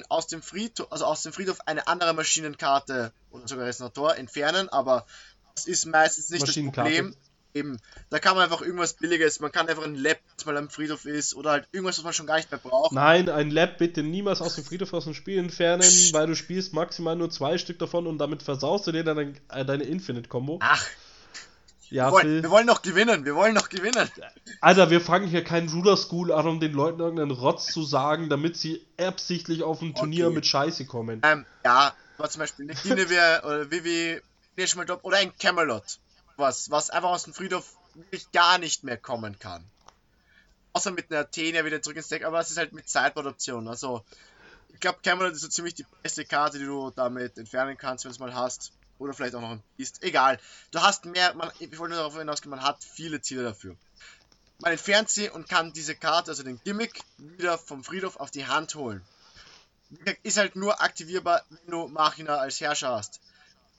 aus dem Friedhof, also aus dem Friedhof eine andere Maschinenkarte oder sogar Resonator entfernen, aber das ist meistens nicht das Problem. Eben, da kann man einfach irgendwas Billiges, man kann einfach ein Lab, das mal am Friedhof ist, oder halt irgendwas, was man schon gar nicht mehr braucht. Nein, ein Lab bitte niemals aus dem Friedhof aus dem Spiel entfernen, weil du spielst maximal nur zwei Stück davon und damit versaust du dir dann äh, deine Infinite-Kombo. Ach. Ja, wir, wollen, wir wollen noch gewinnen, wir wollen noch gewinnen. Alter, wir fangen hier keinen Ruder School an, um den Leuten irgendeinen Rotz zu sagen, damit sie absichtlich auf ein Turnier okay. mit Scheiße kommen. Ähm, ja, war zum Beispiel eine Guinevere (laughs) oder Vivi, oder ein Camelot was, was einfach aus dem Friedhof wirklich gar nicht mehr kommen kann. Außer mit einer Athenia wieder zurück ins Deck, aber es ist halt mit Sideboard-Option. Also, ich glaube, Camelot ist so ziemlich die beste Karte, die du damit entfernen kannst, wenn du es mal hast. Oder vielleicht auch noch ein Beast. Egal. Du hast mehr, man, ich wollte nur darauf hinausgehen, man hat viele Ziele dafür. Man entfernt sie und kann diese Karte, also den Gimmick, wieder vom Friedhof auf die Hand holen. Ist halt nur aktivierbar, wenn du Machina als Herrscher hast.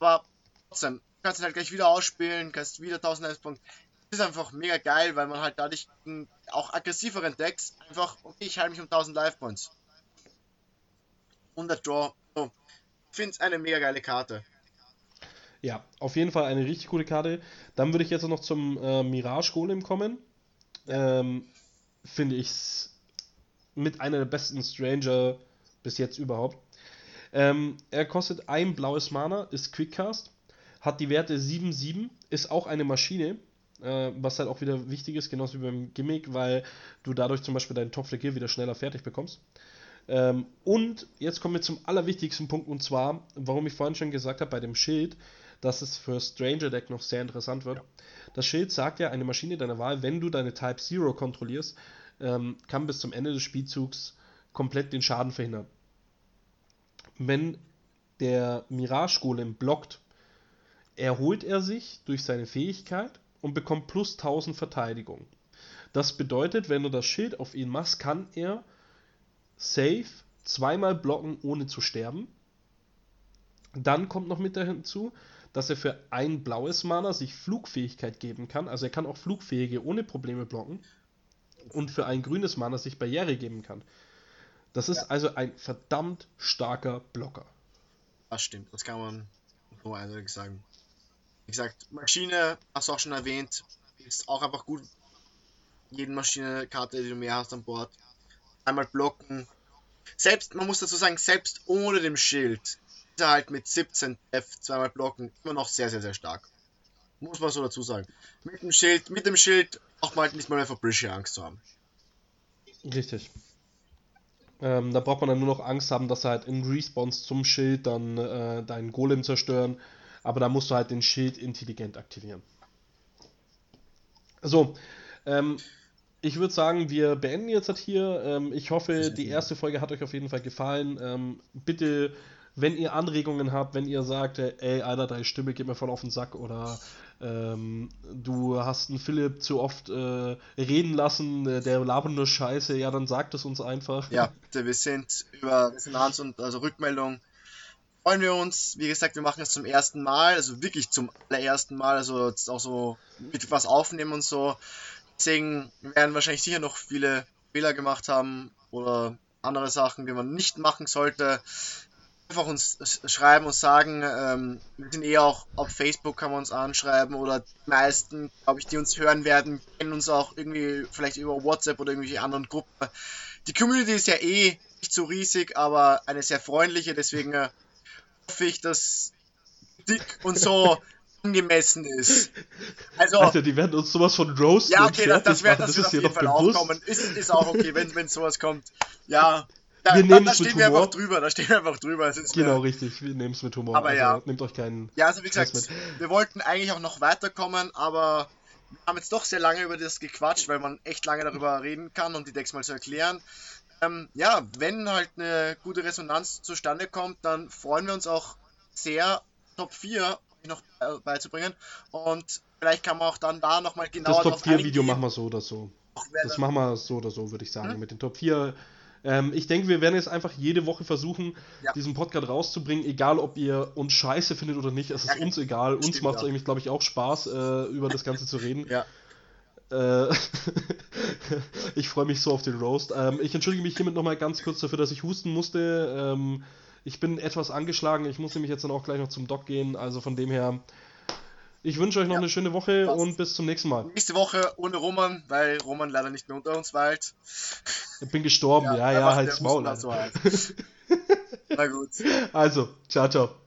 Aber trotzdem, kannst ihn halt gleich wieder ausspielen, kannst wieder 1000 Lebenspunkte. Ist einfach mega geil, weil man halt dadurch auch aggressiveren Decks einfach, okay, ich halte mich um 1000 Life Points. Und der Draw. So. Ich finde es eine mega geile Karte. Ja, auf jeden Fall eine richtig coole Karte. Dann würde ich jetzt noch zum äh, Mirage Golem kommen. Ähm, finde ich mit einer der besten Stranger bis jetzt überhaupt. Ähm, er kostet ein blaues Mana, ist Quickcast hat die Werte 7, 7, ist auch eine Maschine, äh, was halt auch wieder wichtig ist, genauso wie beim Gimmick, weil du dadurch zum Beispiel deinen Top Gear wieder schneller fertig bekommst. Ähm, und jetzt kommen wir zum allerwichtigsten Punkt und zwar, warum ich vorhin schon gesagt habe, bei dem Schild, dass es für Stranger Deck noch sehr interessant wird. Das Schild sagt ja, eine Maschine deiner Wahl, wenn du deine Type Zero kontrollierst, ähm, kann bis zum Ende des Spielzugs komplett den Schaden verhindern. Wenn der Mirage Golem blockt, erholt er sich durch seine Fähigkeit und bekommt plus 1000 Verteidigung. Das bedeutet, wenn du das Schild auf ihn machst, kann er safe zweimal blocken, ohne zu sterben. Dann kommt noch mit hinzu, dass er für ein blaues Mana sich Flugfähigkeit geben kann. Also er kann auch Flugfähige ohne Probleme blocken. Und für ein grünes Mana sich Barriere geben kann. Das ist ja. also ein verdammt starker Blocker. Das stimmt, das kann man so eindeutig sagen. Wie gesagt, Maschine, hast du auch schon erwähnt, ist auch einfach gut. Jeden Maschinekarte, die du mehr hast an Bord. Einmal blocken. Selbst, man muss dazu sagen, selbst ohne dem Schild ist er halt mit 17 F zweimal blocken immer noch sehr, sehr, sehr stark. Muss man so dazu sagen. Mit dem Schild, mit dem Schild auch mal nicht mal mehr vor Brische Angst zu haben. Richtig. Ähm, da braucht man dann nur noch Angst haben, dass er halt in Response zum Schild dann äh, deinen Golem zerstören. Aber da musst du halt den Schild intelligent aktivieren. So, ähm, ich würde sagen, wir beenden jetzt halt hier. Ähm, ich hoffe, die erste Folge hat euch auf jeden Fall gefallen. Ähm, bitte, wenn ihr Anregungen habt, wenn ihr sagt, ey, Alter, deine Stimme geht mir voll auf den Sack oder ähm, du hast einen Philipp zu oft äh, reden lassen, äh, der labert nur Scheiße, ja, dann sagt es uns einfach. Ja, wir sind über Resonanz und also Rückmeldung freuen wir uns. Wie gesagt, wir machen es zum ersten Mal, also wirklich zum allerersten Mal, also auch so mit was aufnehmen und so. Deswegen werden wahrscheinlich sicher noch viele Fehler gemacht haben oder andere Sachen, die man nicht machen sollte einfach uns schreiben und sagen, ähm, wir sind eh auch auf Facebook, kann man uns anschreiben oder die meisten, glaube ich, die uns hören werden, kennen uns auch irgendwie vielleicht über WhatsApp oder irgendwelche anderen Gruppen. Die Community ist ja eh nicht so riesig, aber eine sehr freundliche, deswegen äh, hoffe ich, dass dick und so (laughs) angemessen ist. Also, Alter, die werden uns sowas von roasten. Ja, okay, das, das, wird, das, das wird auf jeden Fall auch kommen. Ist, ist auch okay, wenn, wenn sowas kommt. Ja, da, wir nehmen es mit Humor. einfach drüber, da stehen wir einfach drüber. Genau, mir... richtig, wir nehmen es mit Humor. Aber also, ja. Nehmt euch keinen. Ja, also wie gesagt, mit. wir wollten eigentlich auch noch weiterkommen, aber wir haben jetzt doch sehr lange über das gequatscht, weil man echt lange darüber reden kann, um die Decks mal zu erklären. Ähm, ja, wenn halt eine gute Resonanz zustande kommt, dann freuen wir uns auch sehr, Top 4 noch beizubringen. Und vielleicht kann man auch dann da nochmal genauer Das Top 4 Video machen wir so oder so. Das machen wir so oder so, würde ich sagen. Hm? Mit den Top 4 ähm, ich denke, wir werden jetzt einfach jede Woche versuchen, ja. diesen Podcast rauszubringen, egal ob ihr uns scheiße findet oder nicht. Es ist ja, uns egal. Uns macht es ja. eigentlich, glaube ich, auch Spaß, äh, über das Ganze zu reden. Ja. Äh, (laughs) ich freue mich so auf den Roast. Ähm, ich entschuldige mich hiermit nochmal ganz kurz dafür, dass ich husten musste. Ähm, ich bin etwas angeschlagen. Ich muss nämlich jetzt dann auch gleich noch zum Doc gehen. Also von dem her ich wünsche euch noch ja, eine schöne Woche passt. und bis zum nächsten Mal. Nächste Woche ohne Roman, weil Roman leider nicht mehr unter uns weilt. Ich bin gestorben, ja, ja, ja halt's Maul. So halt. (laughs) Na gut. Also, ciao, ciao.